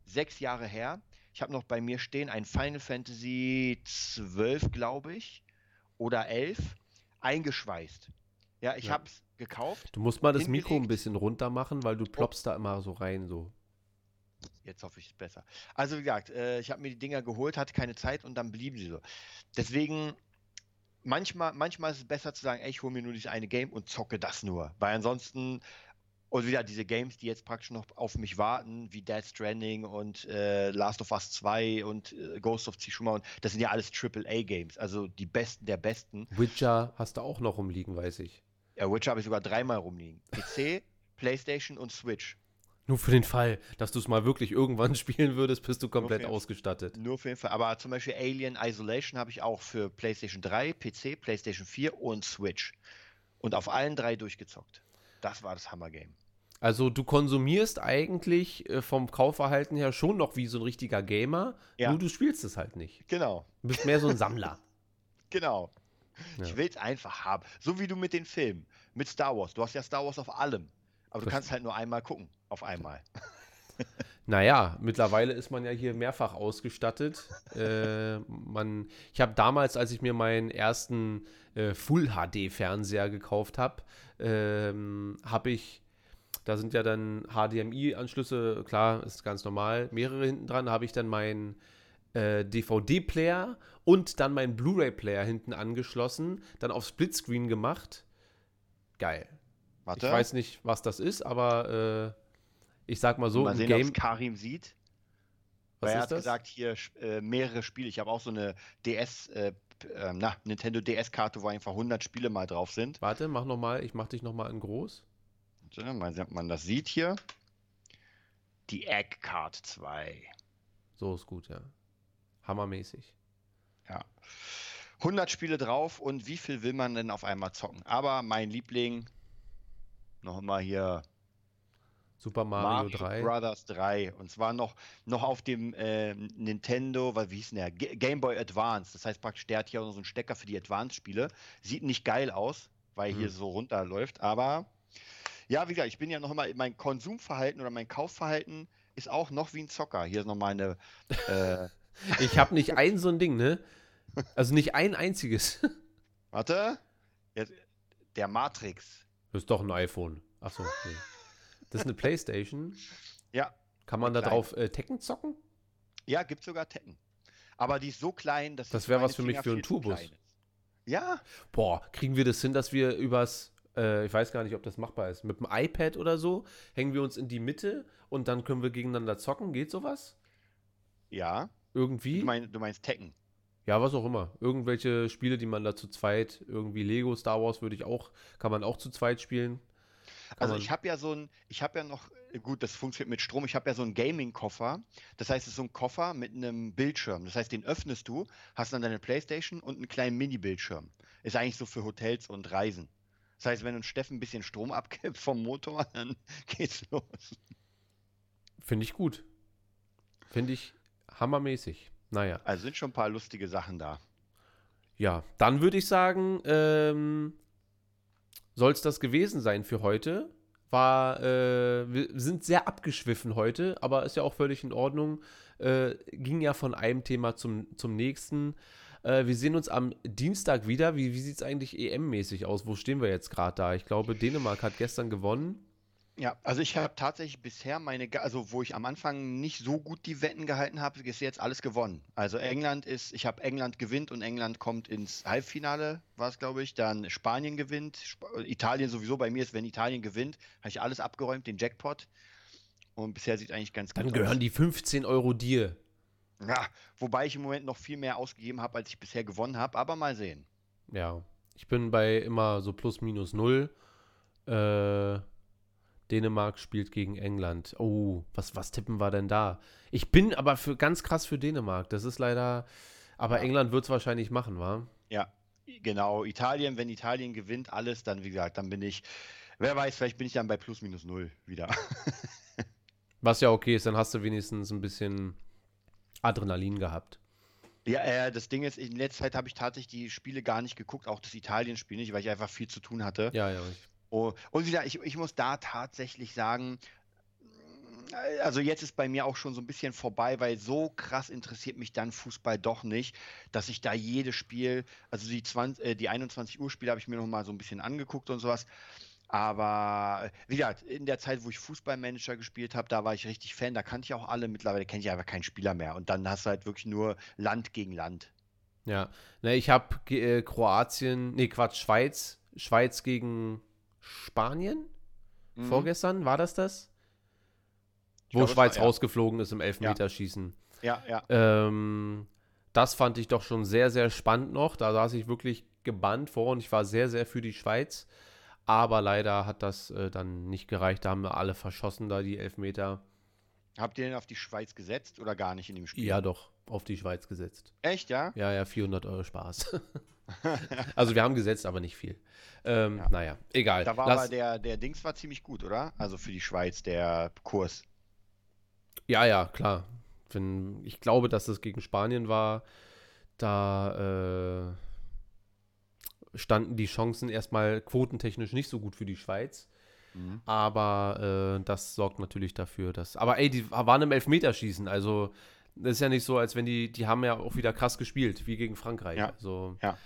sechs Jahre her, ich habe noch bei mir stehen ein Final Fantasy 12, glaube ich, oder 11, eingeschweißt. Ja, ich ja. habe es gekauft. Du musst mal das Mikro ein bisschen runter machen, weil du ploppst oh. da immer so rein, so. Jetzt hoffe ich es besser. Also wie gesagt, äh, ich habe mir die Dinger geholt, hatte keine Zeit und dann blieben sie so. Deswegen, manchmal, manchmal ist es besser zu sagen, ey, ich hole mir nur dieses eine Game und zocke das nur. Weil ansonsten, und wieder diese Games, die jetzt praktisch noch auf mich warten, wie Dead Stranding und äh, Last of Us 2 und äh, Ghost of Tsushima, und das sind ja alles AAA-Games, also die besten der besten. Witcher hast du auch noch rumliegen, weiß ich. Ja, Witcher habe ich sogar dreimal rumliegen. PC, PlayStation und Switch. Nur für den Fall, dass du es mal wirklich irgendwann spielen würdest, bist du komplett nur ausgestattet. Nur für den Fall. Aber zum Beispiel Alien Isolation habe ich auch für PlayStation 3, PC, PlayStation 4 und Switch. Und auf allen drei durchgezockt. Das war das Hammer-Game. Also du konsumierst eigentlich äh, vom Kaufverhalten her schon noch wie so ein richtiger Gamer, ja. nur du spielst es halt nicht. Genau. Du bist mehr so ein Sammler. genau. Ja. Ich will es einfach haben. So wie du mit den Filmen, mit Star Wars. Du hast ja Star Wars auf allem. Aber du kannst halt nur einmal gucken, auf einmal. Naja, mittlerweile ist man ja hier mehrfach ausgestattet. äh, man, ich habe damals, als ich mir meinen ersten äh, Full-HD-Fernseher gekauft habe, ähm, habe ich, da sind ja dann HDMI-Anschlüsse, klar, ist ganz normal, mehrere hinten dran, habe ich dann meinen äh, DVD-Player und dann meinen Blu-ray-Player hinten angeschlossen, dann auf Splitscreen gemacht. Geil. Warte. Ich weiß nicht, was das ist, aber äh, ich sag mal so. Mal sehen, Game Karim sieht. Was Weil er hat das? gesagt, hier äh, mehrere Spiele. Ich habe auch so eine DS, äh, äh na, Nintendo DS-Karte, wo einfach 100 Spiele mal drauf sind. Warte, mach noch mal, ich mach dich noch mal in groß. Mal, man das sieht hier. Die Egg Card 2. So ist gut, ja. Hammermäßig. Ja. 100 Spiele drauf und wie viel will man denn auf einmal zocken? Aber mein Liebling, noch mal hier Super Mario, Mario 3. Brothers 3. Und zwar noch, noch auf dem äh, Nintendo, weil, wie hieß denn der? G Game Boy Advance. Das heißt praktisch, der hat hier auch noch so einen Stecker für die Advance-Spiele. Sieht nicht geil aus, weil hm. hier so runterläuft, aber ja, wie gesagt, ich bin ja noch mal, mein Konsumverhalten oder mein Kaufverhalten ist auch noch wie ein Zocker. Hier ist noch meine. Äh, ich habe nicht ein so ein Ding, ne? Also nicht ein einziges. Warte. Der Matrix. Das ist doch ein iPhone. Achso, nee. Das ist eine Playstation. Ja. Kann man da drauf äh, Tekken zocken? Ja, gibt sogar Tekken. Aber die ist so klein, dass das wäre was für mich für einen Tourbus. Ja. Boah, kriegen wir das hin, dass wir übers, äh, ich weiß gar nicht, ob das machbar ist, mit dem iPad oder so, hängen wir uns in die Mitte und dann können wir gegeneinander zocken? Geht sowas? Ja. Irgendwie? Du, mein, du meinst Tekken? Ja, was auch immer. Irgendwelche Spiele, die man da zu zweit, irgendwie Lego, Star Wars würde ich auch, kann man auch zu zweit spielen. Also ich habe ja so ein, ich habe ja noch, gut, das funktioniert mit Strom, ich habe ja so einen Gaming-Koffer. Das heißt, es ist so ein Koffer mit einem Bildschirm. Das heißt, den öffnest du, hast dann deine Playstation und einen kleinen Mini-Bildschirm. Ist eigentlich so für Hotels und Reisen. Das heißt, wenn uns Steffen ein bisschen Strom abgibt vom Motor, dann geht's los. Finde ich gut. Finde ich hammermäßig. Naja. Also sind schon ein paar lustige Sachen da. Ja, dann würde ich sagen, ähm, soll es das gewesen sein für heute. War, äh, wir sind sehr abgeschwiffen heute, aber ist ja auch völlig in Ordnung. Äh, ging ja von einem Thema zum, zum nächsten. Äh, wir sehen uns am Dienstag wieder. Wie, wie sieht es eigentlich EM-mäßig aus? Wo stehen wir jetzt gerade da? Ich glaube, Dänemark hat gestern gewonnen. Ja, also ich habe tatsächlich bisher meine, also wo ich am Anfang nicht so gut die Wetten gehalten habe, ist jetzt alles gewonnen. Also England ist, ich habe England gewinnt und England kommt ins Halbfinale, war es glaube ich. Dann Spanien gewinnt, Sp Italien sowieso bei mir ist, wenn Italien gewinnt, habe ich alles abgeräumt, den Jackpot. Und bisher sieht eigentlich ganz gut aus. Dann gehören die 15 Euro dir. Ja, wobei ich im Moment noch viel mehr ausgegeben habe, als ich bisher gewonnen habe, aber mal sehen. Ja, ich bin bei immer so plus minus null. Äh Dänemark spielt gegen England. Oh, was, was tippen wir denn da? Ich bin aber für ganz krass für Dänemark. Das ist leider. Aber ja. England wird es wahrscheinlich machen, wa? Ja, genau. Italien, wenn Italien gewinnt, alles, dann wie gesagt, dann bin ich. Wer weiß, vielleicht bin ich dann bei plus minus null wieder. was ja okay ist, dann hast du wenigstens ein bisschen Adrenalin gehabt. Ja, äh, das Ding ist, in letzter Zeit habe ich tatsächlich die Spiele gar nicht geguckt, auch das Italien-Spiel nicht, weil ich einfach viel zu tun hatte. Ja, ja. Ich Oh, und wieder, ich, ich muss da tatsächlich sagen, also jetzt ist bei mir auch schon so ein bisschen vorbei, weil so krass interessiert mich dann Fußball doch nicht, dass ich da jedes Spiel, also die, 20, äh, die 21 Uhr Spiele habe ich mir noch mal so ein bisschen angeguckt und sowas. Aber wie gesagt, in der Zeit, wo ich Fußballmanager gespielt habe, da war ich richtig Fan. Da kannte ich auch alle. Mittlerweile kenne ich einfach keinen Spieler mehr. Und dann hast du halt wirklich nur Land gegen Land. Ja, ne, ich habe äh, Kroatien, nee, Quatsch, Schweiz, Schweiz gegen Spanien. Mhm. Vorgestern war das das? Ich Wo glaube, Schweiz war, ja. rausgeflogen ist im Elfmeterschießen. Ja, ja. Ähm, das fand ich doch schon sehr, sehr spannend noch. Da saß ich wirklich gebannt vor und ich war sehr, sehr für die Schweiz. Aber leider hat das äh, dann nicht gereicht. Da haben wir alle verschossen, da die Elfmeter. Habt ihr denn auf die Schweiz gesetzt oder gar nicht in dem Spiel? Ja, doch, auf die Schweiz gesetzt. Echt, ja? Ja, ja, 400 Euro Spaß. also wir haben gesetzt, aber nicht viel. Ähm, ja. Naja, egal. Da war Lass, aber der, der Dings war ziemlich gut, oder? Also für die Schweiz, der Kurs. Ja, ja, klar. Wenn, ich glaube, dass es gegen Spanien war. Da äh, standen die Chancen erstmal quotentechnisch nicht so gut für die Schweiz. Mhm. Aber äh, das sorgt natürlich dafür, dass. Aber ey, die waren im Elfmeterschießen. Also, das ist ja nicht so, als wenn die. Die haben ja auch wieder krass gespielt, wie gegen Frankreich. Ja. Also, ja.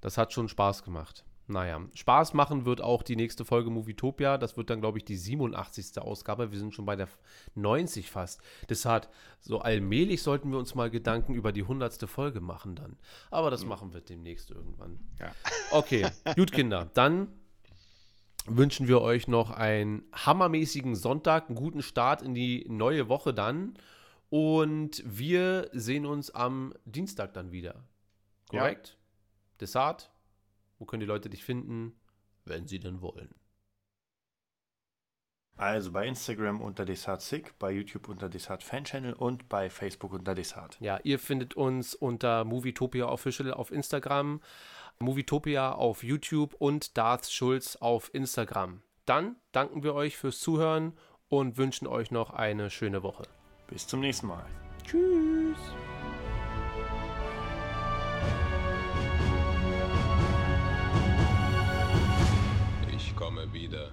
das hat schon Spaß gemacht. Naja, Spaß machen wird auch die nächste Folge Movietopia. Das wird dann, glaube ich, die 87. Ausgabe. Wir sind schon bei der 90 fast. Deshalb, so allmählich sollten wir uns mal Gedanken über die 100. Folge machen dann. Aber das mhm. machen wir demnächst irgendwann. Ja. Okay, gut, Kinder. Dann wünschen wir euch noch einen hammermäßigen Sonntag, einen guten Start in die neue Woche dann. Und wir sehen uns am Dienstag dann wieder. Korrekt? Ja. Desart? Wo können die Leute dich finden, wenn sie denn wollen? Also bei Instagram unter DesartSick, bei YouTube unter Desart Fan Channel und bei Facebook unter Desart. Ja, ihr findet uns unter Movietopia Official auf Instagram, Movietopia auf YouTube und Darth Schulz auf Instagram. Dann danken wir euch fürs Zuhören und wünschen euch noch eine schöne Woche. Bis zum nächsten Mal. Tschüss. komme wieder.